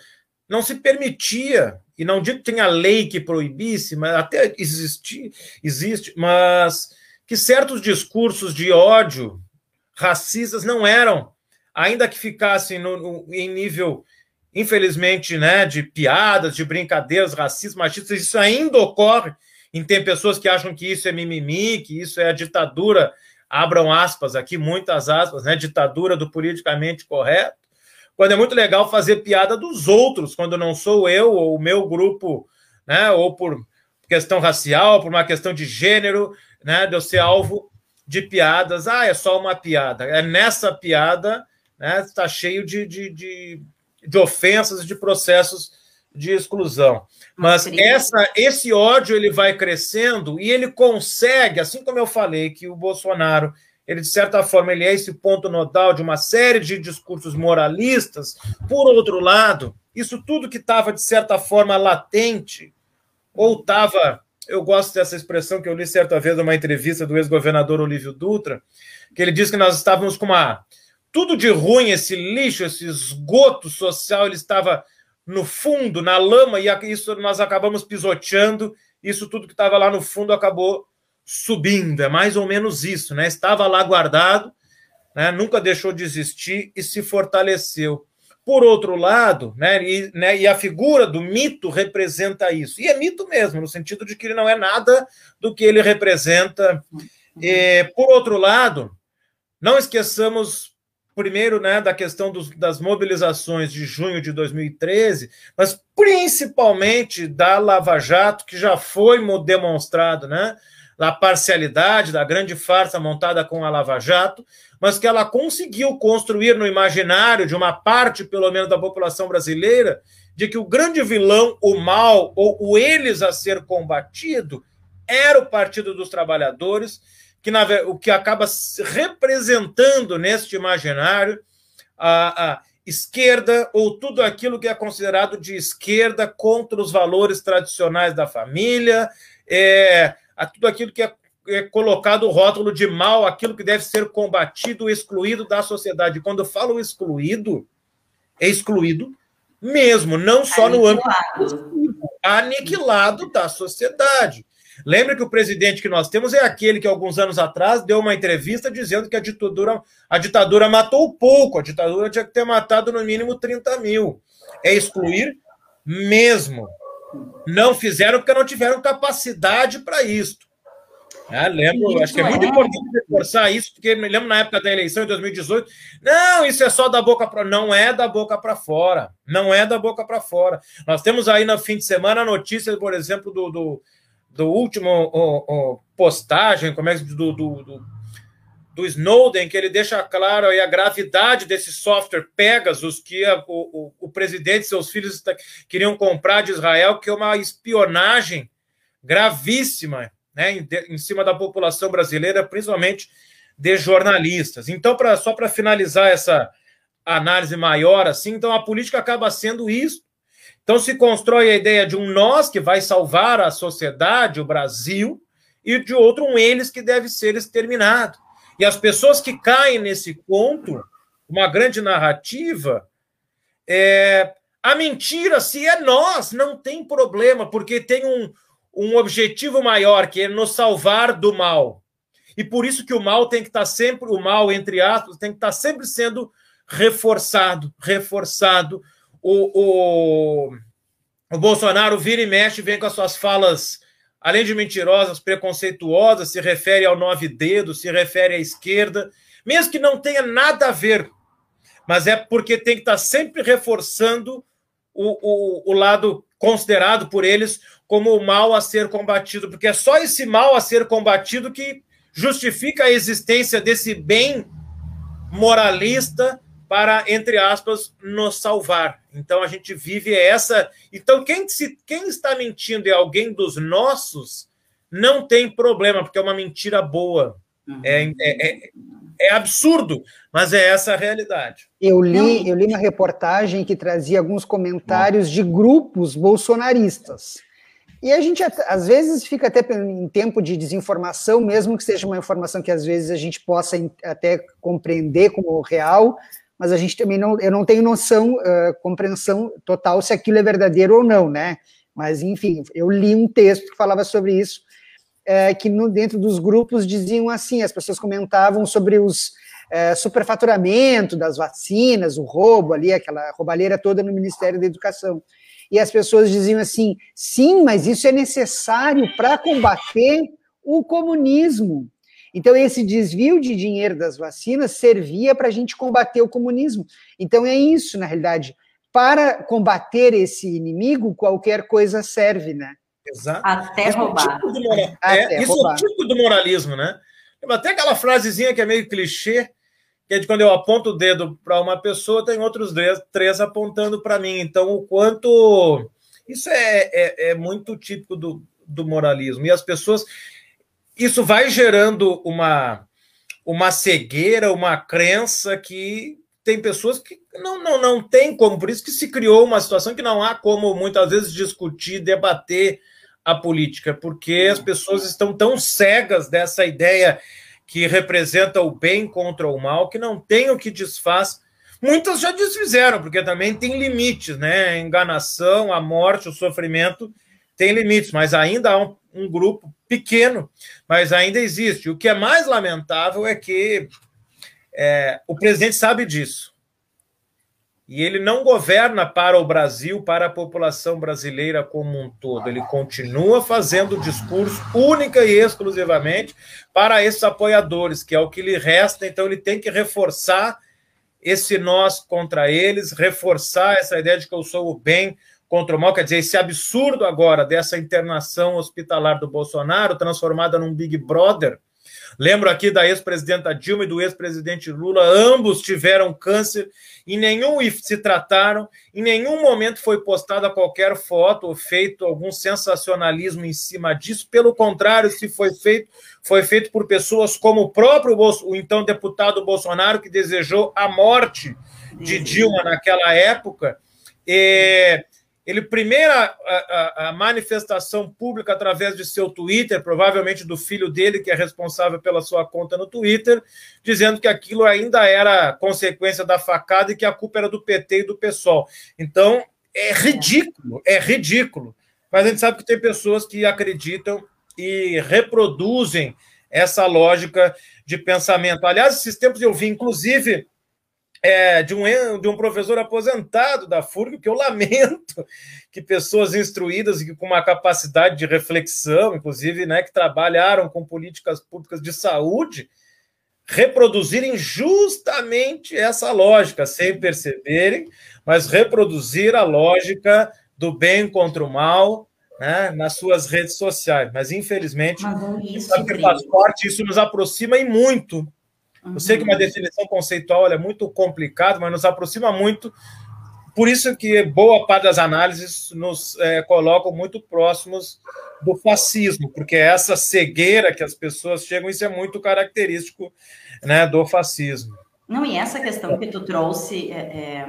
não se permitia, e não digo que tenha lei que proibisse, mas até existe, existe, mas que certos discursos de ódio racistas não eram, ainda que ficassem no, no, em nível, infelizmente, né, de piadas, de brincadeiras racistas, machistas, isso ainda ocorre. E tem pessoas que acham que isso é mimimi, que isso é a ditadura, abram aspas aqui, muitas aspas, né, ditadura do politicamente correto quando é muito legal fazer piada dos outros, quando não sou eu ou o meu grupo, né, ou por questão racial, por uma questão de gênero, né, de eu ser alvo de piadas. Ah, é só uma piada. É nessa piada, né, está cheio de, de, de, de ofensas, de processos de exclusão. Mas essa, esse ódio ele vai crescendo e ele consegue, assim como eu falei que o Bolsonaro ele de certa forma ele é esse ponto nodal de uma série de discursos moralistas. Por outro lado, isso tudo que estava de certa forma latente ou estava, eu gosto dessa expressão que eu li certa vez numa entrevista do ex-governador Olívio Dutra, que ele disse que nós estávamos com uma tudo de ruim, esse lixo, esse esgoto social, ele estava no fundo, na lama, e isso nós acabamos pisoteando, isso tudo que estava lá no fundo acabou subindo, é mais ou menos isso, né? Estava lá guardado, né? nunca deixou de existir e se fortaleceu. Por outro lado, né, e, né, e a figura do mito representa isso. E é mito mesmo, no sentido de que ele não é nada do que ele representa. E, por outro lado, não esqueçamos primeiro né, da questão dos, das mobilizações de junho de 2013, mas principalmente da Lava Jato, que já foi demonstrado, né? Da parcialidade, da grande farsa montada com a Lava Jato, mas que ela conseguiu construir no imaginário de uma parte, pelo menos, da população brasileira, de que o grande vilão, o mal, ou o eles a ser combatido, era o Partido dos Trabalhadores, que na, o que acaba representando neste imaginário a, a esquerda ou tudo aquilo que é considerado de esquerda contra os valores tradicionais da família, é, a tudo aquilo que é, é colocado o rótulo de mal, aquilo que deve ser combatido, excluído da sociedade. Quando eu falo excluído, é excluído mesmo, não só no âmbito aniquilado da sociedade. Lembre que o presidente que nós temos é aquele que, alguns anos atrás, deu uma entrevista dizendo que a ditadura, a ditadura matou pouco, a ditadura tinha que ter matado no mínimo 30 mil. É excluir mesmo. Não fizeram porque não tiveram capacidade para isso. É, lembro, isso acho que é muito é. importante reforçar isso, porque me lembro na época da eleição em 2018. Não, isso é só da boca para não é da boca para fora. Não é da boca para fora. Nós temos aí no fim de semana a notícia, por exemplo, do, do, do último o, o postagem, como é do, do, do do Snowden, que ele deixa claro a gravidade desse software Pegasus que a, o, o, presidente e seus filhos queriam comprar de Israel, que é uma espionagem gravíssima né, em, em cima da população brasileira, principalmente de jornalistas. Então, pra, só para finalizar essa análise maior, assim, então a política acaba sendo isso. Então se constrói a ideia de um nós que vai salvar a sociedade, o Brasil, e de outro um eles que deve ser exterminado. E as pessoas que caem nesse conto, uma grande narrativa, É, a mentira, se é nós, não tem problema, porque tem um, um objetivo maior, que é nos salvar do mal. E por isso que o mal tem que estar sempre, o mal, entre aspas, tem que estar sempre sendo reforçado, reforçado. O, o, o Bolsonaro vira e mexe, vem com as suas falas, além de mentirosas, preconceituosas, se refere ao nove dedos, se refere à esquerda, mesmo que não tenha nada a ver, mas é porque tem que estar sempre reforçando o, o, o lado considerado por eles como o mal a ser combatido, porque é só esse mal a ser combatido que justifica a existência desse bem moralista para, entre aspas, nos salvar. Então a gente vive essa. Então, quem, se, quem está mentindo é alguém dos nossos, não tem problema, porque é uma mentira boa. Uhum. É, é, é, é, absurdo, mas é essa a realidade. Eu li, eu li uma reportagem que trazia alguns comentários de grupos bolsonaristas. E a gente, às vezes, fica até em tempo de desinformação, mesmo que seja uma informação que às vezes a gente possa até compreender como real, mas a gente também não, eu não tenho noção, uh, compreensão total se aquilo é verdadeiro ou não, né? Mas, enfim, eu li um texto que falava sobre isso, uh, que no, dentro dos grupos diziam assim, as pessoas comentavam sobre os uh, superfaturamento das vacinas, o roubo ali, aquela roubalheira toda no Ministério da Educação. E as pessoas diziam assim, sim, mas isso é necessário para combater o comunismo. Então, esse desvio de dinheiro das vacinas servia para a gente combater o comunismo. Então, é isso, na realidade. Para combater esse inimigo, qualquer coisa serve, né? Exato. Até isso roubar. É, tipo moral... é, Até isso roubar. é o tipo do moralismo, né? Até aquela frasezinha que é meio clichê, que é de quando eu aponto o dedo para uma pessoa, tem outros três, três apontando para mim. Então, o quanto. Isso é, é, é muito típico do, do moralismo. E as pessoas isso vai gerando uma, uma cegueira, uma crença que tem pessoas que não, não, não tem como, por isso que se criou uma situação que não há como muitas vezes discutir, debater a política, porque as pessoas estão tão cegas dessa ideia que representa o bem contra o mal, que não tem o que desfaz. Muitas já desfizeram, porque também tem limites, né? A enganação, a morte, o sofrimento tem limites, mas ainda há um, um grupo pequeno, mas ainda existe. O que é mais lamentável é que é, o presidente sabe disso. E ele não governa para o Brasil, para a população brasileira como um todo. Ele continua fazendo discurso única e exclusivamente para esses apoiadores, que é o que lhe resta. Então, ele tem que reforçar esse nós contra eles, reforçar essa ideia de que eu sou o bem contra o mal, quer dizer, esse absurdo agora dessa internação hospitalar do Bolsonaro, transformada num Big Brother. Lembro aqui da ex-presidenta Dilma e do ex-presidente Lula, ambos tiveram câncer e nenhum se trataram, em nenhum momento foi postada qualquer foto ou feito algum sensacionalismo em cima disso. Pelo contrário, se foi feito, foi feito por pessoas como o próprio o então deputado Bolsonaro, que desejou a morte de Dilma naquela época. E ele primeira a, a, a, manifestação pública através de seu Twitter, provavelmente do filho dele, que é responsável pela sua conta no Twitter, dizendo que aquilo ainda era consequência da facada e que a culpa era do PT e do PSOL. Então, é ridículo, é ridículo. Mas a gente sabe que tem pessoas que acreditam e reproduzem essa lógica de pensamento. Aliás, esses tempos eu vi, inclusive, é, de, um, de um professor aposentado da FURG, que eu lamento que pessoas instruídas e com uma capacidade de reflexão, inclusive, né, que trabalharam com políticas públicas de saúde, reproduzirem justamente essa lógica, sem perceberem, mas reproduzir a lógica do bem contra o mal né, nas suas redes sociais. Mas, infelizmente, mas sabe que faz parte, isso nos aproxima e muito eu sei que uma definição conceitual é muito complicada, mas nos aproxima muito. Por isso que boa parte das análises nos é, colocam muito próximos do fascismo, porque essa cegueira que as pessoas chegam, isso é muito característico né, do fascismo. Não, e essa questão que tu trouxe, é, é,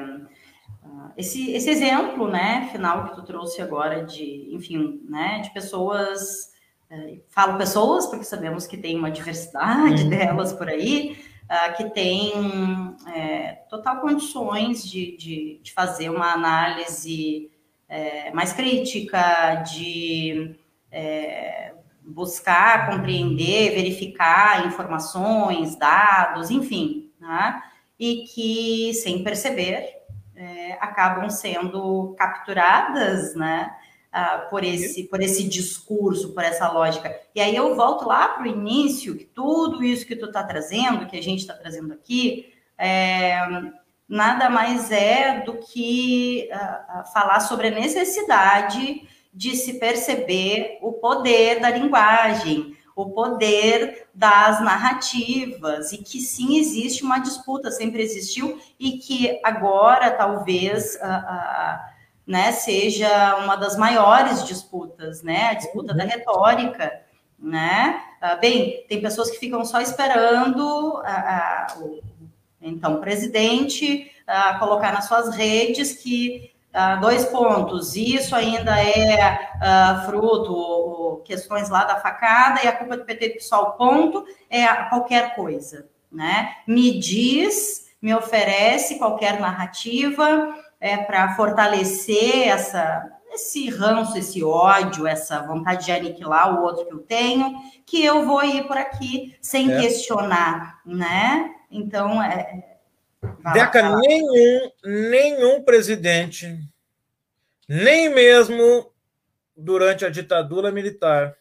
esse, esse exemplo, né, final que tu trouxe agora de, enfim, né, de pessoas, é, falo pessoas porque sabemos que tem uma diversidade uhum. delas por aí, uh, que tem é, total condições de, de, de, fazer uma análise é, mais crítica, de é, buscar compreender, verificar informações, dados, enfim, né? e que, sem perceber, é, acabam sendo capturadas, né? Uh, por, esse, por esse discurso, por essa lógica. E aí eu volto lá para o início, que tudo isso que tu está trazendo, que a gente está trazendo aqui, é, nada mais é do que uh, falar sobre a necessidade de se perceber o poder da linguagem, o poder das narrativas, e que sim existe uma disputa, sempre existiu, e que agora talvez. Uh, né, seja uma das maiores disputas, né, a disputa da retórica, né, ah, bem, tem pessoas que ficam só esperando a, a, o então presidente a, ah, colocar nas suas redes que ah, dois pontos, isso ainda é fruto ou, questões lá da facada e a culpa do PT do PSOL, ponto, é qualquer coisa, né, me diz, me oferece qualquer narrativa, é, para fortalecer essa, esse ranço, esse ódio, essa vontade de aniquilar o outro que eu tenho, que eu vou ir por aqui sem é. questionar, né? Então, é. Deca, nenhum, nenhum presidente, nem mesmo durante a ditadura militar,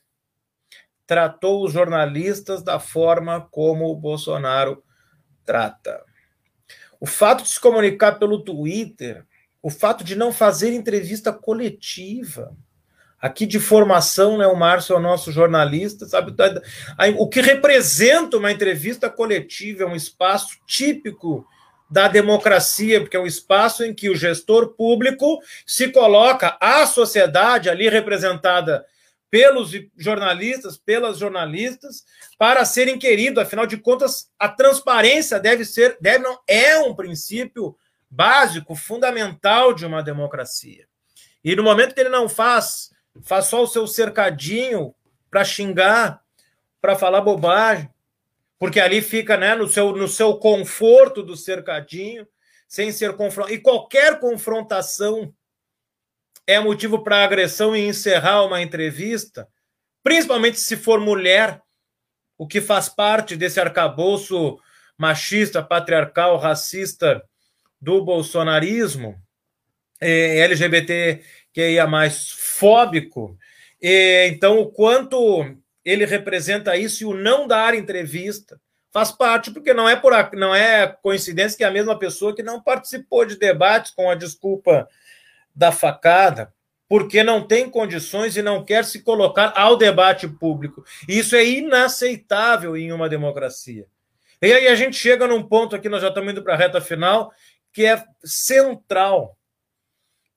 tratou os jornalistas da forma como o Bolsonaro trata. O fato de se comunicar pelo Twitter, o fato de não fazer entrevista coletiva. Aqui de formação, né, o Márcio é o nosso jornalista, sabe? O que representa uma entrevista coletiva é um espaço típico da democracia, porque é um espaço em que o gestor público se coloca a sociedade ali representada pelos jornalistas, pelas jornalistas, para serem queridos. Afinal de contas, a transparência deve ser, deve não, é um princípio básico, fundamental de uma democracia. E no momento que ele não faz, faz só o seu cercadinho para xingar, para falar bobagem, porque ali fica né, no, seu, no seu conforto do cercadinho, sem ser confrontado. E qualquer confrontação é motivo para agressão e encerrar uma entrevista, principalmente se for mulher, o que faz parte desse arcabouço machista, patriarcal, racista do bolsonarismo, é, LGBT que ia mais fóbico. E, então, o quanto ele representa isso e o não dar entrevista faz parte, porque não é por não é coincidência que é a mesma pessoa que não participou de debates com a desculpa da facada, porque não tem condições e não quer se colocar ao debate público. Isso é inaceitável em uma democracia. E aí a gente chega num ponto aqui, nós já estamos indo para a reta final, que é central,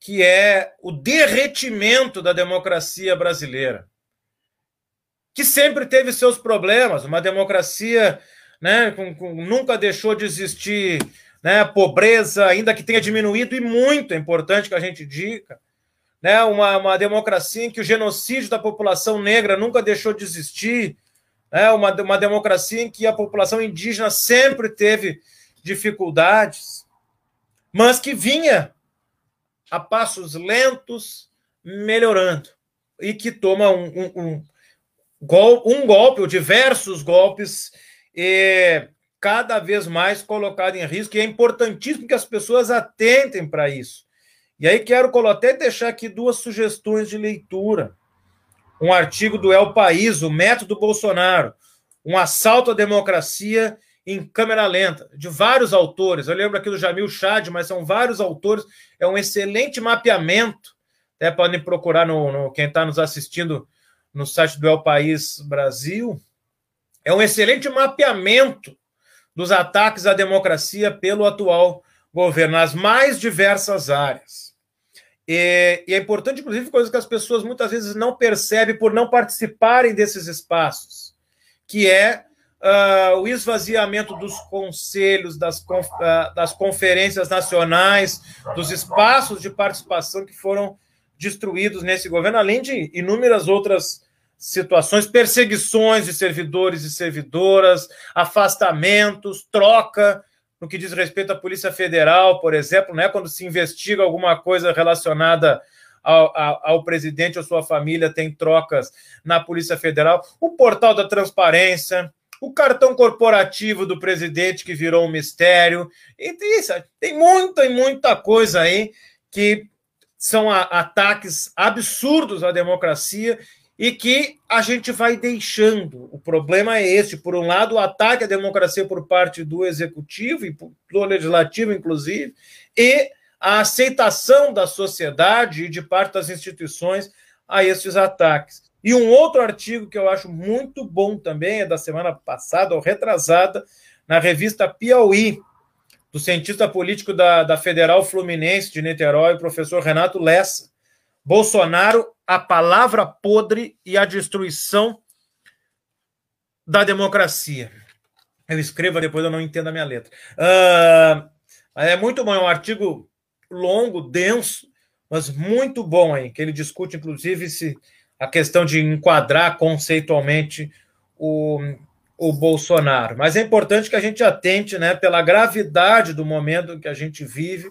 que é o derretimento da democracia brasileira, que sempre teve seus problemas, uma democracia né, com, com, nunca deixou de existir né, pobreza, ainda que tenha diminuído, e muito é importante que a gente diga, né, uma, uma democracia em que o genocídio da população negra nunca deixou de existir, né, uma, uma democracia em que a população indígena sempre teve dificuldades, mas que vinha a passos lentos melhorando e que toma um, um, um, um golpe ou diversos golpes e cada vez mais colocado em risco, e é importantíssimo que as pessoas atentem para isso. E aí quero até deixar aqui duas sugestões de leitura. Um artigo do El País, o método Bolsonaro, um assalto à democracia em câmera lenta, de vários autores. Eu lembro aqui do Jamil Chad, mas são vários autores. É um excelente mapeamento. Até podem procurar no, no quem está nos assistindo no site do El País Brasil. É um excelente mapeamento dos ataques à democracia pelo atual governo, nas mais diversas áreas. E, e, é importante, inclusive, coisas que as pessoas muitas vezes não percebem por não participarem desses espaços, que é uh, o esvaziamento dos conselhos, das, uh, das conferências nacionais, dos espaços de participação que foram destruídos nesse governo, além de inúmeras outras situações, perseguições de servidores e servidoras, afastamentos, troca no que diz respeito à Polícia Federal, por exemplo, né, quando se investiga alguma coisa relacionada ao, ao, ao, presidente ou sua família, tem trocas na Polícia Federal, o portal da transparência, o cartão corporativo do presidente que virou um mistério, e isso, tem muita e muita coisa aí que são ataques absurdos à democracia e que a gente vai deixando. O problema é este: por um lado, o ataque à democracia por parte do executivo e do legislativo, inclusive, e a aceitação da sociedade e de parte das instituições a esses ataques. E um outro artigo que eu acho muito bom também, é da semana passada ou retrasada, na revista Piauí, do cientista político da, da Federal Fluminense de Niterói, professor Renato Lessa. Bolsonaro a palavra podre e a destruição da democracia. Eu escrevo, depois eu não entendo a minha letra. Uh, é muito bom, é um artigo longo, denso, mas muito bom aí, que ele discute, inclusive, se a questão de enquadrar conceitualmente o, o Bolsonaro. Mas é importante que a gente atente né, pela gravidade do momento que a gente vive,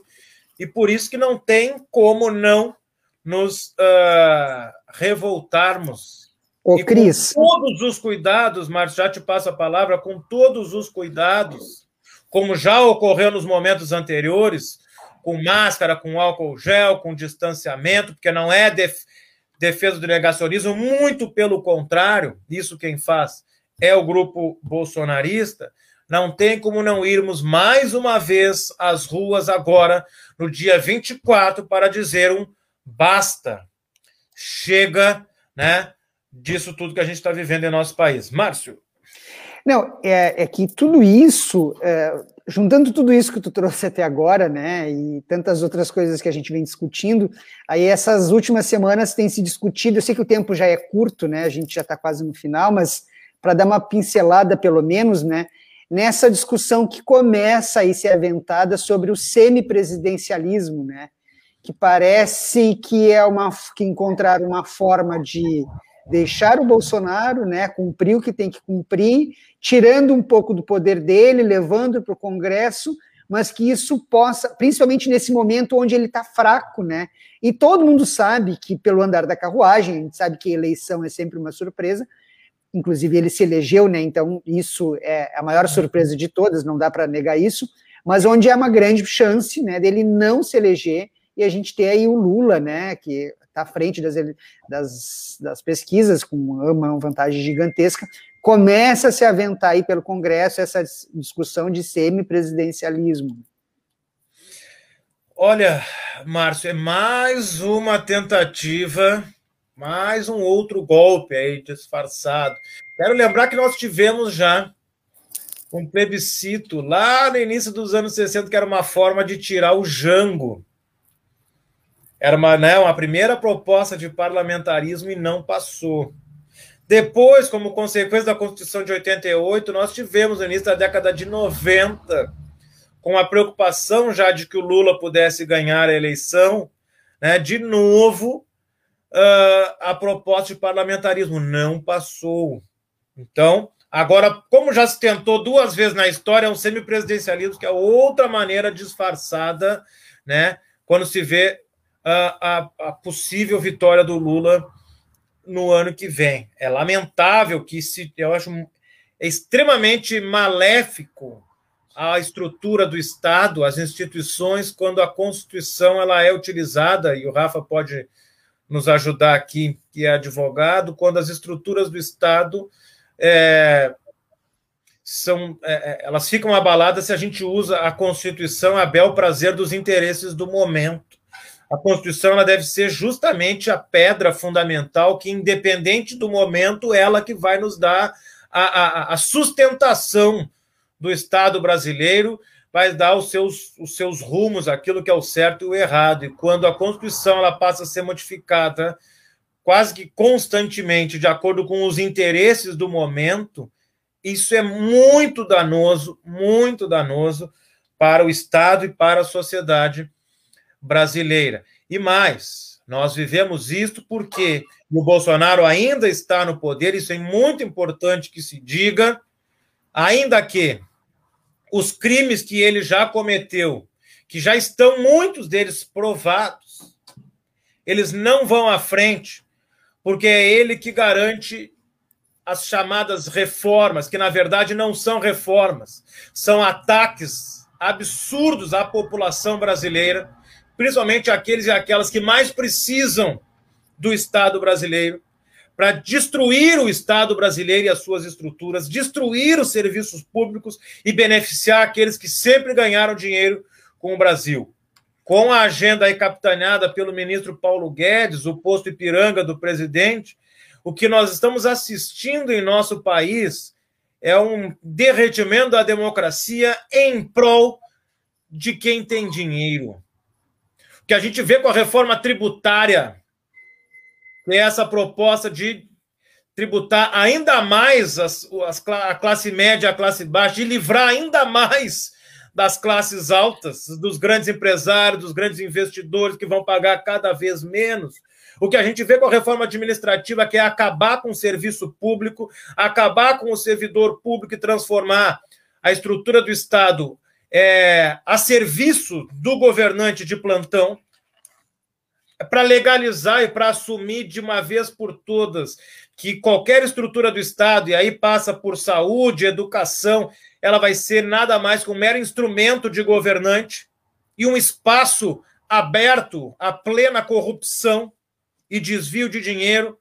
e por isso que não tem como não nos uh, revoltarmos. Ô, Cris. Com todos os cuidados, Márcio, já te passo a palavra, com todos os cuidados, como já ocorreu nos momentos anteriores, com máscara, com álcool gel, com distanciamento, porque não é def defesa do negacionismo, muito pelo contrário, isso quem faz é o grupo bolsonarista. Não tem como não irmos mais uma vez às ruas agora, no dia 24, para dizer um basta, chega, né, disso tudo que a gente está vivendo em nosso país. Márcio. Não, é, é que tudo isso, é, juntando tudo isso que tu trouxe até agora, né, e tantas outras coisas que a gente vem discutindo, aí essas últimas semanas tem se discutido, eu sei que o tempo já é curto, né, a gente já está quase no final, mas para dar uma pincelada, pelo menos, né, nessa discussão que começa a ser aventada sobre o semipresidencialismo, né, que parece que é uma que encontrar uma forma de deixar o Bolsonaro, né, cumprir o que tem que cumprir, tirando um pouco do poder dele, levando para o Congresso, mas que isso possa, principalmente nesse momento onde ele está fraco, né? E todo mundo sabe que pelo andar da carruagem, a gente sabe que eleição é sempre uma surpresa. Inclusive ele se elegeu, né? Então isso é a maior surpresa de todas, não dá para negar isso. Mas onde é uma grande chance, né, dele não se eleger e a gente tem aí o Lula, né, que está à frente das, das, das, pesquisas com uma vantagem gigantesca, começa a se aventar aí pelo Congresso essa discussão de semipresidencialismo. Olha, Márcio, é mais uma tentativa, mais um outro golpe aí disfarçado. Quero lembrar que nós tivemos já um plebiscito lá no início dos anos 60, que era uma forma de tirar o Jango era uma, né, uma primeira proposta de parlamentarismo e não passou. Depois, como consequência da Constituição de 88, nós tivemos no início da década de 90, com a preocupação já de que o Lula pudesse ganhar a eleição, né, de novo, uh, a proposta de parlamentarismo não passou. Então, agora, como já se tentou duas vezes na história, é um semipresidencialismo que é outra maneira disfarçada, né, quando se vê a, a, possível vitória do Lula no ano que vem. É lamentável que se, eu acho é extremamente maléfico a estrutura do Estado, as instituições, quando a Constituição ela é utilizada, e o Rafa pode nos ajudar aqui, que é advogado, quando as estruturas do Estado é, são, é, é elas ficam abaladas se a gente usa a Constituição a bel prazer dos interesses do momento a Constituição ela deve ser justamente a pedra fundamental que, independente do momento, ela que vai nos dar a, a, a sustentação do Estado brasileiro, vai dar os seus, os seus rumos, aquilo que é o certo e o errado. E quando a Constituição ela passa a ser modificada quase que constantemente, de acordo com os interesses do momento, isso é muito danoso, muito danoso para o Estado e para a sociedade brasileira. E mais, Nós vivemos isto porque o Bolsonaro ainda está no poder, isso é muito importante que se diga, ainda que os crimes que ele já cometeu, que já estão muitos deles provados, eles não vão à frente, porque é ele que garante as chamadas reformas, que na verdade não são reformas, são ataques absurdos à população brasileira, principalmente aqueles e aquelas que mais precisam do Estado brasileiro, para destruir o Estado brasileiro e as suas estruturas, destruir os serviços públicos e beneficiar aqueles que sempre ganharam dinheiro com o Brasil. Com a agenda aí capitaneada pelo ministro Paulo Guedes, o posto Ipiranga do presidente, o que nós estamos assistindo em nosso país é um derretimento da democracia em prol de quem tem dinheiro. Que a gente vê com a reforma tributária tem essa proposta de tributar ainda mais as, as, a classe média, a classe baixa, de livrar ainda mais das classes altas, dos grandes empresários, dos grandes investidores que vão pagar cada vez menos. O que a gente vê com a reforma administrativa que é acabar com o serviço público, acabar com o servidor público e transformar a estrutura do Estado é, a serviço do governante de plantão para legalizar e para assumir de uma vez por todas que qualquer estrutura do Estado, e aí passa por saúde, educação, ela vai ser nada mais que um mero instrumento de governante e um espaço aberto à plena corrupção e desvio de dinheiro.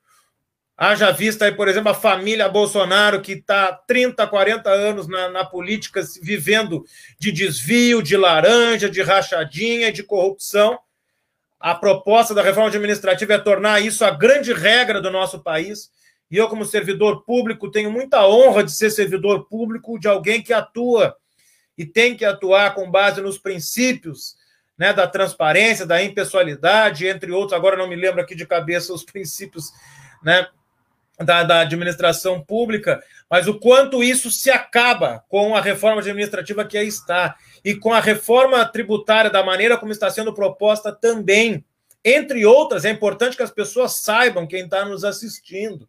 Haja vista aí, por exemplo, a família Bolsonaro, que está 30, 40 anos na, na política, vivendo de desvio, de laranja, de rachadinha, de corrupção a proposta da reforma administrativa é tornar isso a grande regra do nosso país. E eu, como servidor público, tenho muita honra de ser servidor público de alguém que atua e tem que atuar com base nos princípios né, da transparência, da impessoalidade, entre outros. Agora não me lembro aqui de cabeça os princípios né, da, da administração pública, mas o quanto isso se acaba com a reforma administrativa que aí está e com a reforma tributária da maneira como está sendo proposta também. Entre outras, é importante que as pessoas saibam, quem está nos assistindo,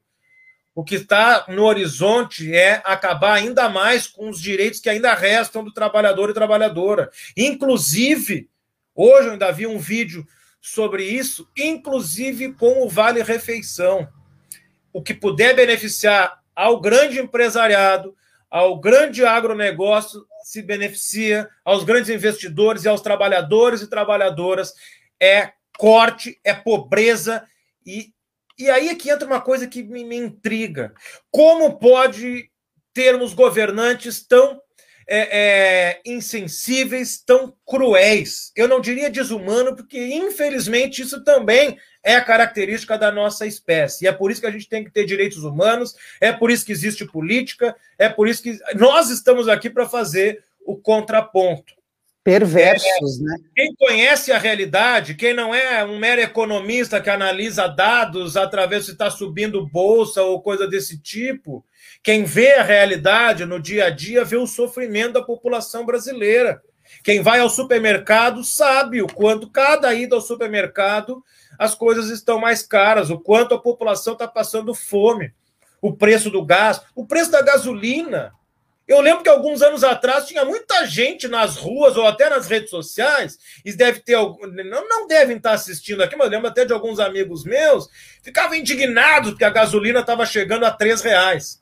o que está no horizonte é acabar ainda mais com os direitos que ainda restam do trabalhador e trabalhadora. Inclusive, hoje eu ainda vi um vídeo sobre isso, inclusive com o Vale Refeição. O que puder beneficiar ao grande empresariado, ao grande agronegócio, se beneficia, aos grandes investidores e aos trabalhadores e trabalhadoras. É corte, é pobreza. E, e aí é que entra uma coisa que me, me intriga. Como pode termos governantes tão é, é, insensíveis, tão cruéis. Eu não diria desumano, porque infelizmente isso também é a característica da nossa espécie. E é por isso que a gente tem que ter direitos humanos, é por isso que existe política, é por isso que nós estamos aqui para fazer o contraponto. Perversos, é, né? Quem conhece a realidade, quem não é um mero economista que analisa dados através se está subindo bolsa ou coisa desse tipo, quem vê a realidade no dia a dia vê o sofrimento da população brasileira. Quem vai ao supermercado sabe o quanto cada ida ao supermercado as coisas estão mais caras, o quanto a população está passando fome, o preço do gás, o preço da gasolina. Eu lembro que alguns anos atrás tinha muita gente nas ruas ou até nas redes sociais, e deve ter não, não devem estar assistindo aqui, mas eu lembro até de alguns amigos meus, ficavam indignados porque a gasolina estava chegando a três reais.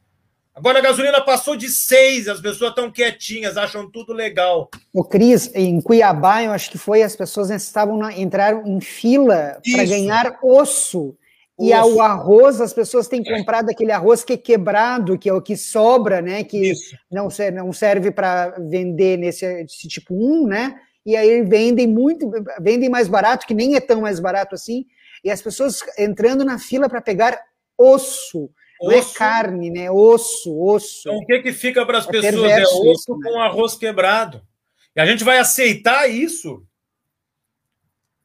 Agora a gasolina passou de seis, as pessoas estão quietinhas, acham tudo legal. O Cris, em Cuiabá, eu acho que foi, as pessoas estavam na, entraram em fila para ganhar osso. E o arroz, as pessoas têm comprado aquele arroz que é quebrado, que é o que sobra, né? Que não serve, não serve para vender nesse, nesse tipo 1, né? E aí vendem muito, vendem mais barato, que nem é tão mais barato assim. E as pessoas entrando na fila para pegar osso. Não é carne, né? Osso, osso. Então, o que, que fica para as é pessoas? É osso né? com arroz quebrado. E a gente vai aceitar isso?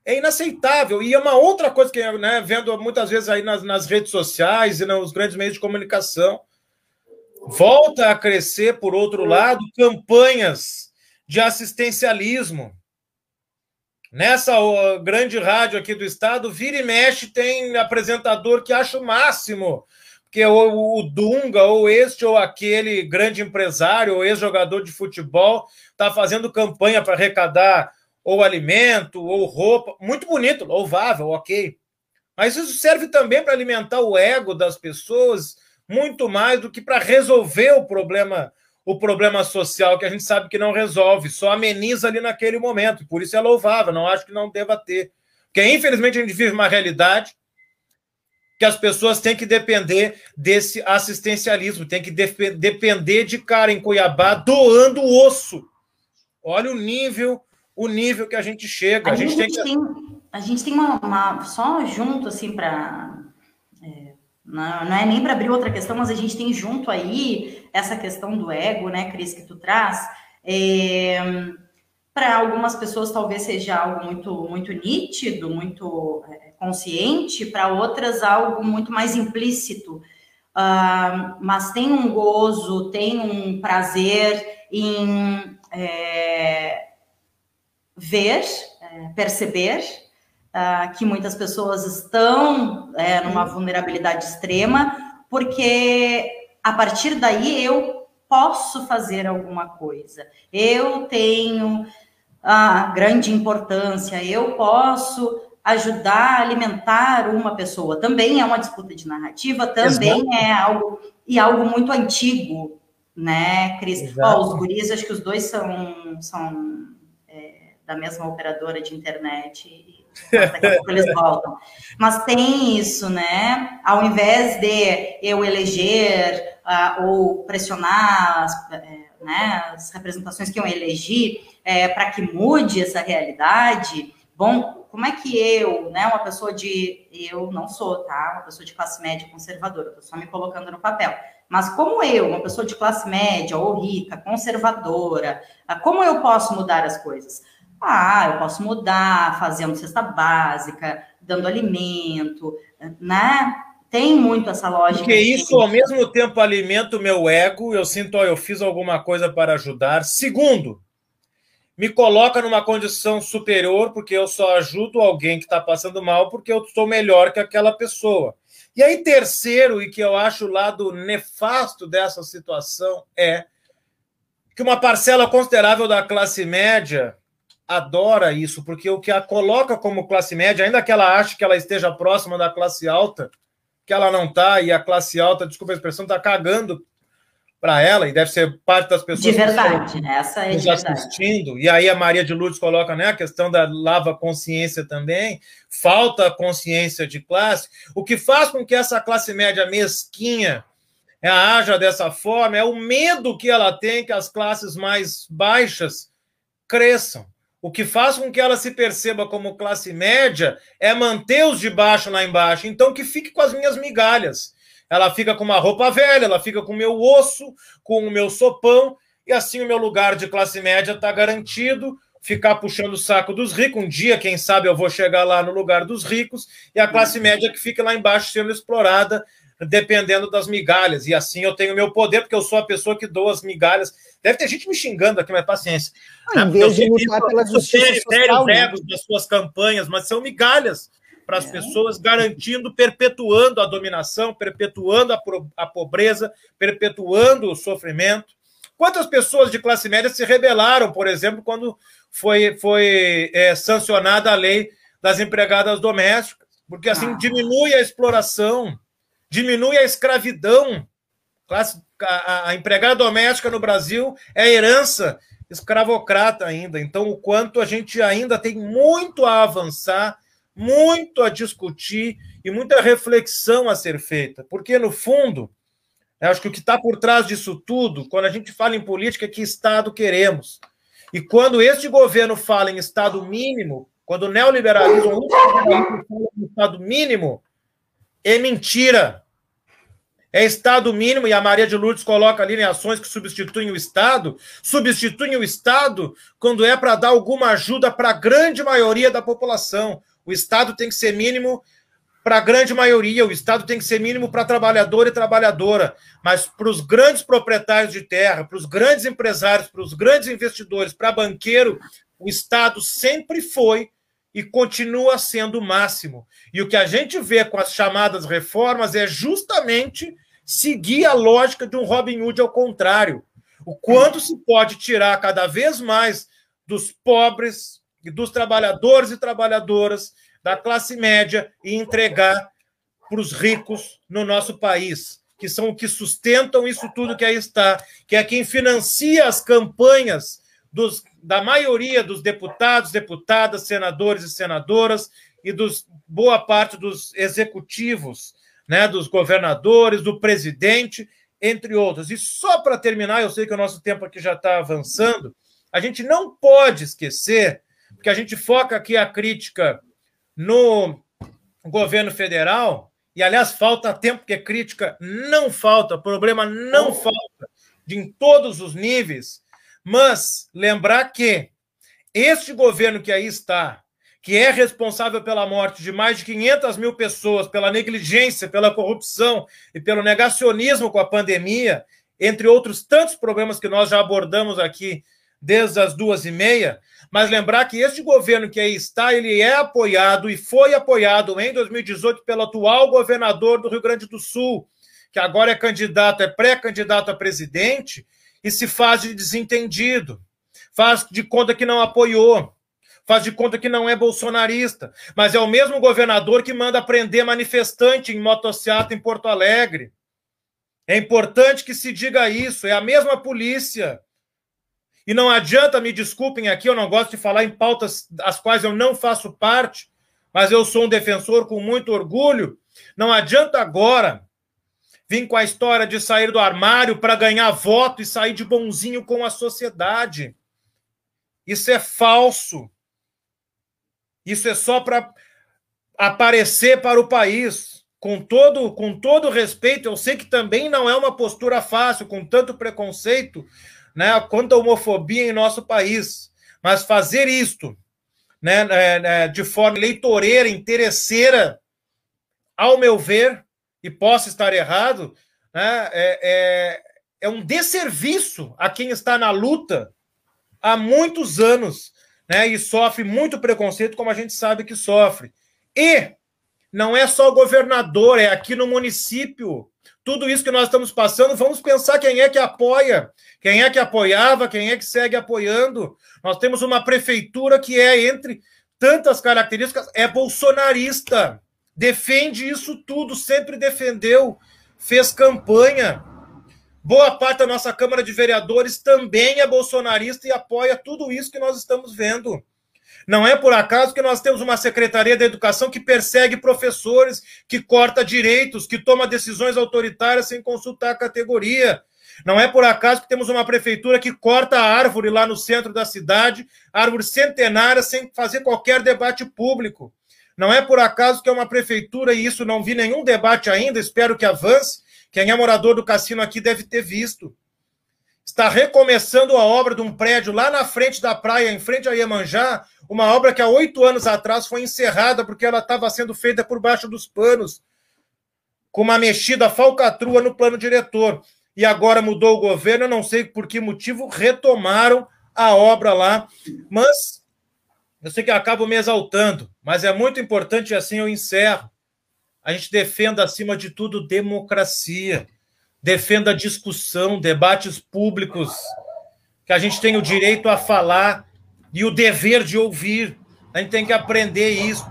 É inaceitável. E é uma outra coisa que, né, vendo muitas vezes aí nas, nas redes sociais e nos grandes meios de comunicação, volta a crescer, por outro lado, campanhas de assistencialismo. Nessa grande rádio aqui do estado, vira e mexe, tem apresentador que acha o máximo, que o, o Dunga, ou este ou aquele grande empresário, ou ex-jogador de futebol, está fazendo campanha para arrecadar ou alimento, ou roupa. Muito bonito, louvável, ok. Mas isso serve também para alimentar o ego das pessoas, muito mais do que para resolver o problema o problema social que a gente sabe que não resolve, só ameniza ali naquele momento. Por isso é louvável, não acho que não deva ter. Porque, infelizmente, a gente vive uma realidade que as pessoas têm que depender desse assistencialismo, tem que depender de cara em Cuiabá doando osso. Olha o nível, o nível que a gente chega. A, a gente, gente, tem, que... tem, a gente tem uma, uma só junto assim para é, não, não é nem para abrir outra questão, mas a gente tem junto aí essa questão do ego, né, Cris, que tu traz. É, para algumas pessoas talvez seja algo muito muito nítido, muito é, consciente, para outras algo muito mais implícito. Uh, mas tem um gozo, tem um prazer em é, ver, é, perceber uh, que muitas pessoas estão é, numa vulnerabilidade extrema, porque a partir daí eu posso fazer alguma coisa, eu tenho a grande importância, eu posso ajudar a alimentar uma pessoa. Também é uma disputa de narrativa, também Exato. é algo e algo muito antigo, né, Cris? Os guris, acho que os dois são, são é, da mesma operadora de internet daqui a pouco eles voltam. Mas tem isso, né? Ao invés de eu eleger uh, ou pressionar as, uh, né, as representações que eu elegi uh, para que mude essa realidade, bom, como é que eu, né, uma pessoa de. Eu não sou, tá? Uma pessoa de classe média conservadora, estou só me colocando no papel. Mas como eu, uma pessoa de classe média ou rica, conservadora, ah, como eu posso mudar as coisas? Ah, eu posso mudar, fazendo cesta básica, dando alimento, né? Tem muito essa lógica. Porque isso, ao mesmo tempo, alimenta o meu ego, eu sinto, ó, eu fiz alguma coisa para ajudar. Segundo, me coloca numa condição superior, porque eu só ajudo alguém que está passando mal, porque eu sou melhor que aquela pessoa. E aí, terceiro, e que eu acho o lado nefasto dessa situação, é que uma parcela considerável da classe média adora isso, porque o que a coloca como classe média, ainda que ela ache que ela esteja próxima da classe alta, que ela não está, e a classe alta, desculpa a expressão, está cagando para ela, e deve ser parte das pessoas de verdade, que essa é de assistindo. E aí a Maria de Lourdes coloca né, a questão da lava consciência também, falta consciência de classe, o que faz com que essa classe média mesquinha é, haja dessa forma é o medo que ela tem que as classes mais baixas cresçam. O que faz com que ela se perceba como classe média é manter os de baixo lá embaixo. Então, que fique com as minhas migalhas. Ela fica com uma roupa velha, ela fica com o meu osso, com o meu sopão, e assim o meu lugar de classe média está garantido. Ficar puxando o saco dos ricos. Um dia, quem sabe, eu vou chegar lá no lugar dos ricos, e a classe uhum. média que fica lá embaixo sendo explorada dependendo das migalhas. E assim eu tenho meu poder, porque eu sou a pessoa que dou as migalhas. Deve ter gente me xingando aqui, mas paciência. Ah, em vez de lutar pela justiça social, né? das suas campanhas, mas são migalhas para as é. pessoas, garantindo, perpetuando a dominação, perpetuando a, a pobreza, perpetuando o sofrimento. Quantas pessoas de classe média se rebelaram, por exemplo, quando foi, foi é, sancionada a lei das empregadas domésticas? Porque assim ah. diminui a exploração, diminui a escravidão. A, a, empregada doméstica no Brasil é herança escravocrata ainda. Então, o quanto a gente ainda tem muito a avançar, muito a discutir e muita reflexão a ser feita. Porque, no fundo, acho que o que está por trás disso tudo, quando a gente fala em política, é que Estado queremos. E quando este governo fala em Estado mínimo, quando o neoliberalismo fala em Estado mínimo, é mentira. É Estado mínimo, e a Maria de Lourdes coloca ali em ações que substituem o Estado. Substituem o Estado quando é para dar alguma ajuda para a grande maioria da população. O Estado tem que ser mínimo para a grande maioria, o Estado tem que ser mínimo para trabalhador e trabalhadora, mas para os grandes proprietários de terra, para os grandes empresários, para os grandes investidores, para banqueiro, o Estado sempre foi e continua sendo o máximo. E o que a gente vê com as chamadas reformas é justamente seguir a lógica de um Robin Hood ao contrário. O quanto se pode tirar cada vez mais dos pobres, dos trabalhadores e trabalhadoras, da classe média e entregar para os ricos no nosso país, que são o que sustentam isso tudo que aí está, que é quem financia as campanhas dos, da maioria dos deputados, deputadas, senadores e senadoras e dos boa parte dos executivos, né, dos governadores, do presidente, entre outros. E só para terminar, eu sei que o nosso tempo aqui já está avançando, a gente não pode esquecer, porque a gente foca aqui a crítica no governo federal, e aliás, falta tempo, porque crítica não falta, problema não falta, de em todos os níveis, mas lembrar que este governo que aí está, que é responsável pela morte de mais de 500 mil pessoas, pela negligência, pela corrupção e pelo negacionismo com a pandemia, entre outros tantos problemas que nós já abordamos aqui desde as duas e meia, mas lembrar que este governo que aí está, ele é apoiado e foi apoiado em 2018 pelo atual governador do Rio Grande do Sul, que agora é candidato, é pré-candidato a presidente, e se faz de desentendido, faz de conta que não apoiou, faz de conta que não é bolsonarista, mas é o mesmo governador que manda prender manifestante em motocicleta em Porto Alegre. É importante que se diga isso, é a mesma polícia. E não adianta, me desculpem aqui, eu não gosto de falar em pautas das quais eu não faço parte, mas eu sou um defensor com muito orgulho. Não adianta agora vir com a história de sair do armário para ganhar voto e sair de bonzinho com a sociedade. Isso é falso. Isso é só para aparecer para o país. Com todo, com todo respeito, eu sei que também não é uma postura fácil, com tanto preconceito, né, quanto a homofobia em nosso país. Mas fazer isto né, é, é, de forma eleitoreira, interesseira, ao meu ver, e posso estar errado, né, é, é, é um desserviço a quem está na luta há muitos anos né, e sofre muito preconceito, como a gente sabe que sofre. E não é só o governador, é aqui no município. Tudo isso que nós estamos passando, vamos pensar quem é que apoia, quem é que apoiava, quem é que segue apoiando. Nós temos uma prefeitura que é, entre tantas características, é bolsonarista defende isso tudo, sempre defendeu, fez campanha. Boa parte da nossa Câmara de Vereadores também é bolsonarista e apoia tudo isso que nós estamos vendo. Não é por acaso que nós temos uma Secretaria da Educação que persegue professores, que corta direitos, que toma decisões autoritárias sem consultar a categoria. Não é por acaso que temos uma prefeitura que corta a árvore lá no centro da cidade, árvore centenária, sem fazer qualquer debate público. Não é por acaso que é uma prefeitura, e isso não vi nenhum debate ainda, espero que avance. Quem é morador do cassino aqui deve ter visto. Está recomeçando a obra de um prédio lá na frente da praia, em frente a Iemanjá, uma obra que há oito anos atrás foi encerrada porque ela estava sendo feita por baixo dos panos, com uma mexida falcatrua no plano diretor. E agora mudou o governo, não sei por que motivo, retomaram a obra lá. Mas eu sei que eu acabo me exaltando, mas é muito importante, e assim eu encerro. A gente defenda, acima de tudo, democracia. Defenda discussão, debates públicos, que a gente tem o direito a falar e o dever de ouvir. A gente tem que aprender isso.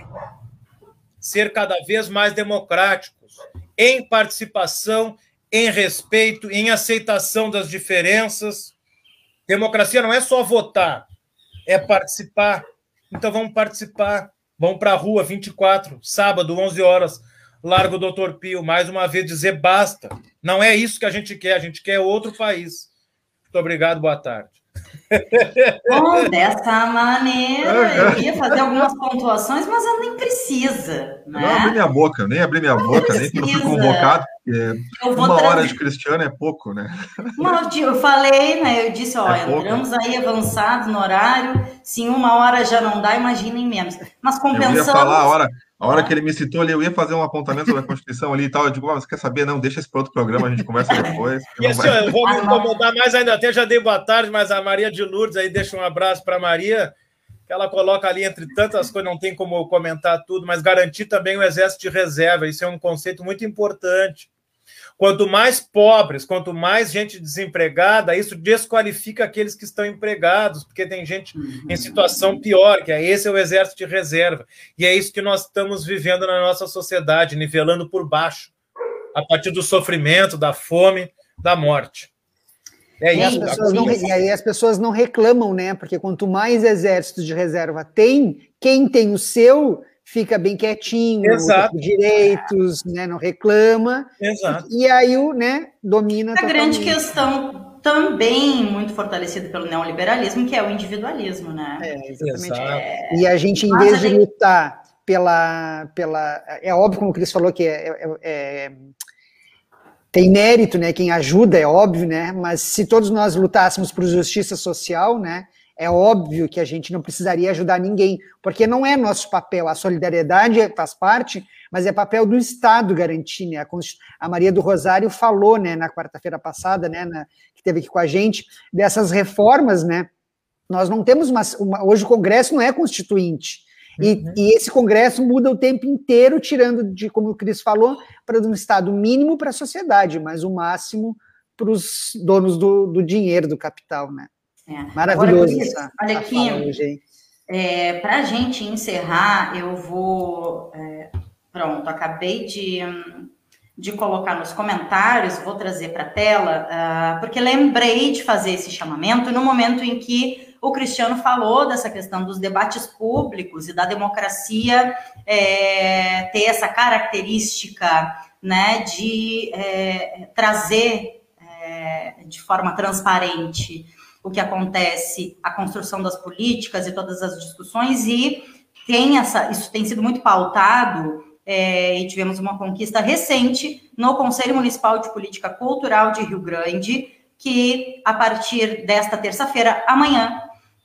Ser cada vez mais democráticos, em participação, em respeito, em aceitação das diferenças. Democracia não é só votar, é participar, então vamos participar. Vamos para a rua 24, sábado, 11 horas. Largo Doutor Pio, mais uma vez dizer basta. Não é isso que a gente quer, a gente quer outro país. Muito obrigado, boa tarde. Bom, dessa maneira, eu ia fazer algumas pontuações, mas eu nem precisa. Né? Não abri minha boca, nem abri minha boca, nem que eu fui convocado, uma trazer... hora de Cristiano é pouco, né? eu falei, né? Eu disse, ó, é entramos aí avançado no horário, se em uma hora já não dá, imaginem menos. Mas compensando. Eu ia falar a hora, a hora que ele me citou ali, eu ia fazer um apontamento da Constituição ali e tal. Eu digo, ah, você quer saber? Não, deixa esse para outro programa, a gente conversa depois. Vai... eu vou me incomodar mais ainda, até já dei boa tarde, mas a Maria de Lourdes aí deixa um abraço para a Maria. que ela coloca ali entre tantas coisas, não tem como comentar tudo, mas garantir também o exército de reserva. Isso é um conceito muito importante. Quanto mais pobres, quanto mais gente desempregada, isso desqualifica aqueles que estão empregados, porque tem gente em situação pior, que é esse é o exército de reserva. E é isso que nós estamos vivendo na nossa sociedade, nivelando por baixo, a partir do sofrimento, da fome, da morte. É e, isso, as não, e aí as pessoas não reclamam, né? Porque quanto mais exércitos de reserva tem, quem tem o seu fica bem quietinho, Exato. direitos, né? Não reclama. Exato. E, e aí o, né? Domina. A totalmente. grande questão também muito fortalecida pelo neoliberalismo, que é o individualismo, né? É, exatamente. É... E a gente, em vez de lutar pela, pela. É óbvio, como o Cris falou, que é, é, é tem mérito, né? Quem ajuda é óbvio, né? Mas se todos nós lutássemos por justiça social, né? É óbvio que a gente não precisaria ajudar ninguém, porque não é nosso papel. A solidariedade faz parte, mas é papel do Estado garantir. Né? A, Maria do Rosário falou, né, na quarta-feira passada, né, na, que teve aqui com a gente, dessas reformas, né? Nós não temos uma, uma hoje o Congresso não é constituinte. E, uhum. e, esse Congresso muda o tempo inteiro, tirando de, como o Cris falou, para um Estado mínimo para a sociedade, mas o máximo para os donos do, do, dinheiro, do capital, né? É. Maravilhoso. Agora, essa, olha aqui, é, para a gente encerrar, eu vou. É, pronto, acabei de, de colocar nos comentários, vou trazer para a tela, uh, porque lembrei de fazer esse chamamento no momento em que o Cristiano falou dessa questão dos debates públicos e da democracia é, ter essa característica né, de é, trazer é, de forma transparente o que acontece, a construção das políticas e todas as discussões, e tem essa, isso tem sido muito pautado, é, e tivemos uma conquista recente no Conselho Municipal de Política Cultural de Rio Grande, que a partir desta terça-feira, amanhã,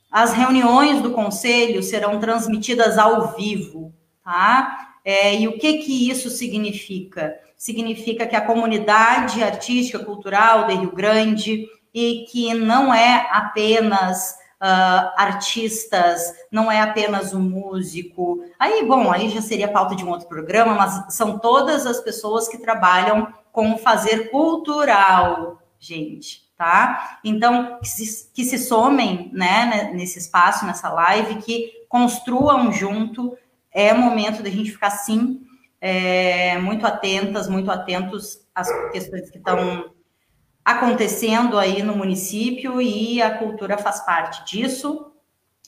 as reuniões do conselho serão transmitidas ao vivo, tá? É, e o que que isso significa? Significa que a comunidade artística, cultural de Rio Grande, e que não é apenas uh, artistas, não é apenas um músico. Aí, bom, aí já seria pauta de um outro programa, mas são todas as pessoas que trabalham com fazer cultural, gente tá? Então, que se, que se somem, né, nesse espaço, nessa live, que construam junto. É momento da gente ficar, sim, é, muito atentas, muito atentos às questões que estão acontecendo aí no município e a cultura faz parte disso,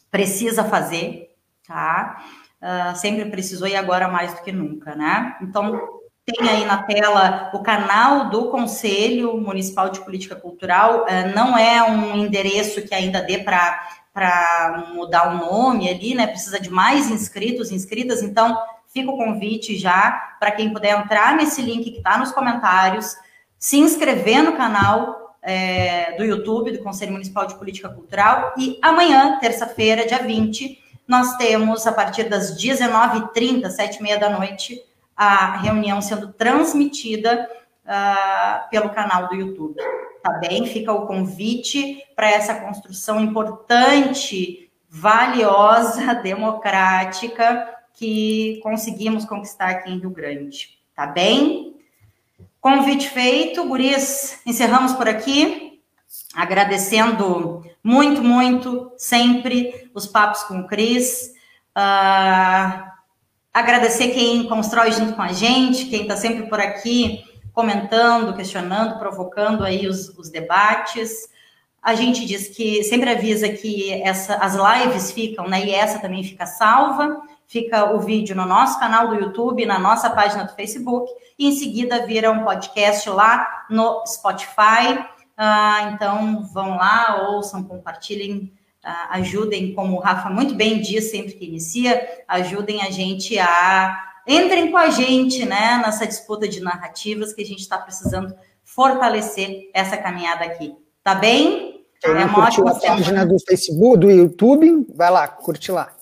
precisa fazer, tá? Uh, sempre precisou e agora mais do que nunca, né? Então, tem aí na tela o canal do Conselho Municipal de Política Cultural. É, não é um endereço que ainda dê para mudar o nome ali, né? Precisa de mais inscritos, inscritas. Então, fica o convite já para quem puder entrar nesse link que está nos comentários, se inscrever no canal é, do YouTube do Conselho Municipal de Política Cultural. E amanhã, terça-feira, dia 20, nós temos, a partir das 19h30, 7h30 da noite, a reunião sendo transmitida uh, pelo canal do YouTube. Tá bem? Fica o convite para essa construção importante, valiosa, democrática que conseguimos conquistar aqui em Rio Grande. Tá bem? Convite feito, Guris, encerramos por aqui, agradecendo muito, muito, sempre os papos com o Cris. Uh, Agradecer quem constrói junto com a gente, quem está sempre por aqui comentando, questionando, provocando aí os, os, debates. A gente diz que sempre avisa que essa, as lives ficam, né? E essa também fica salva. Fica o vídeo no nosso canal do YouTube, na nossa página do Facebook, e em seguida vira um podcast lá no Spotify. Ah, então vão lá, ouçam, compartilhem ajudem, como o Rafa muito bem diz sempre que inicia, ajudem a gente a entrem com a gente, né, nessa disputa de narrativas que a gente está precisando fortalecer essa caminhada aqui. Tá bem? Quem é uma ótima a página do Facebook, do YouTube, vai lá, curte lá.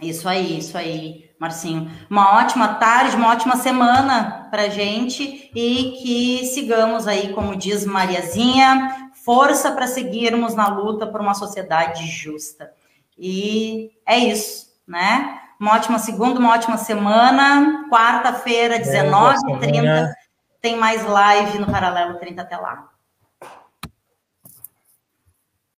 Isso aí, isso aí, Marcinho. Uma ótima tarde, uma ótima semana para gente e que sigamos aí, como diz Mariazinha, força para seguirmos na luta por uma sociedade justa. E é isso, né? Uma ótima segunda, uma ótima semana. Quarta-feira, 19h30, tem mais live no Paralelo 30 até lá.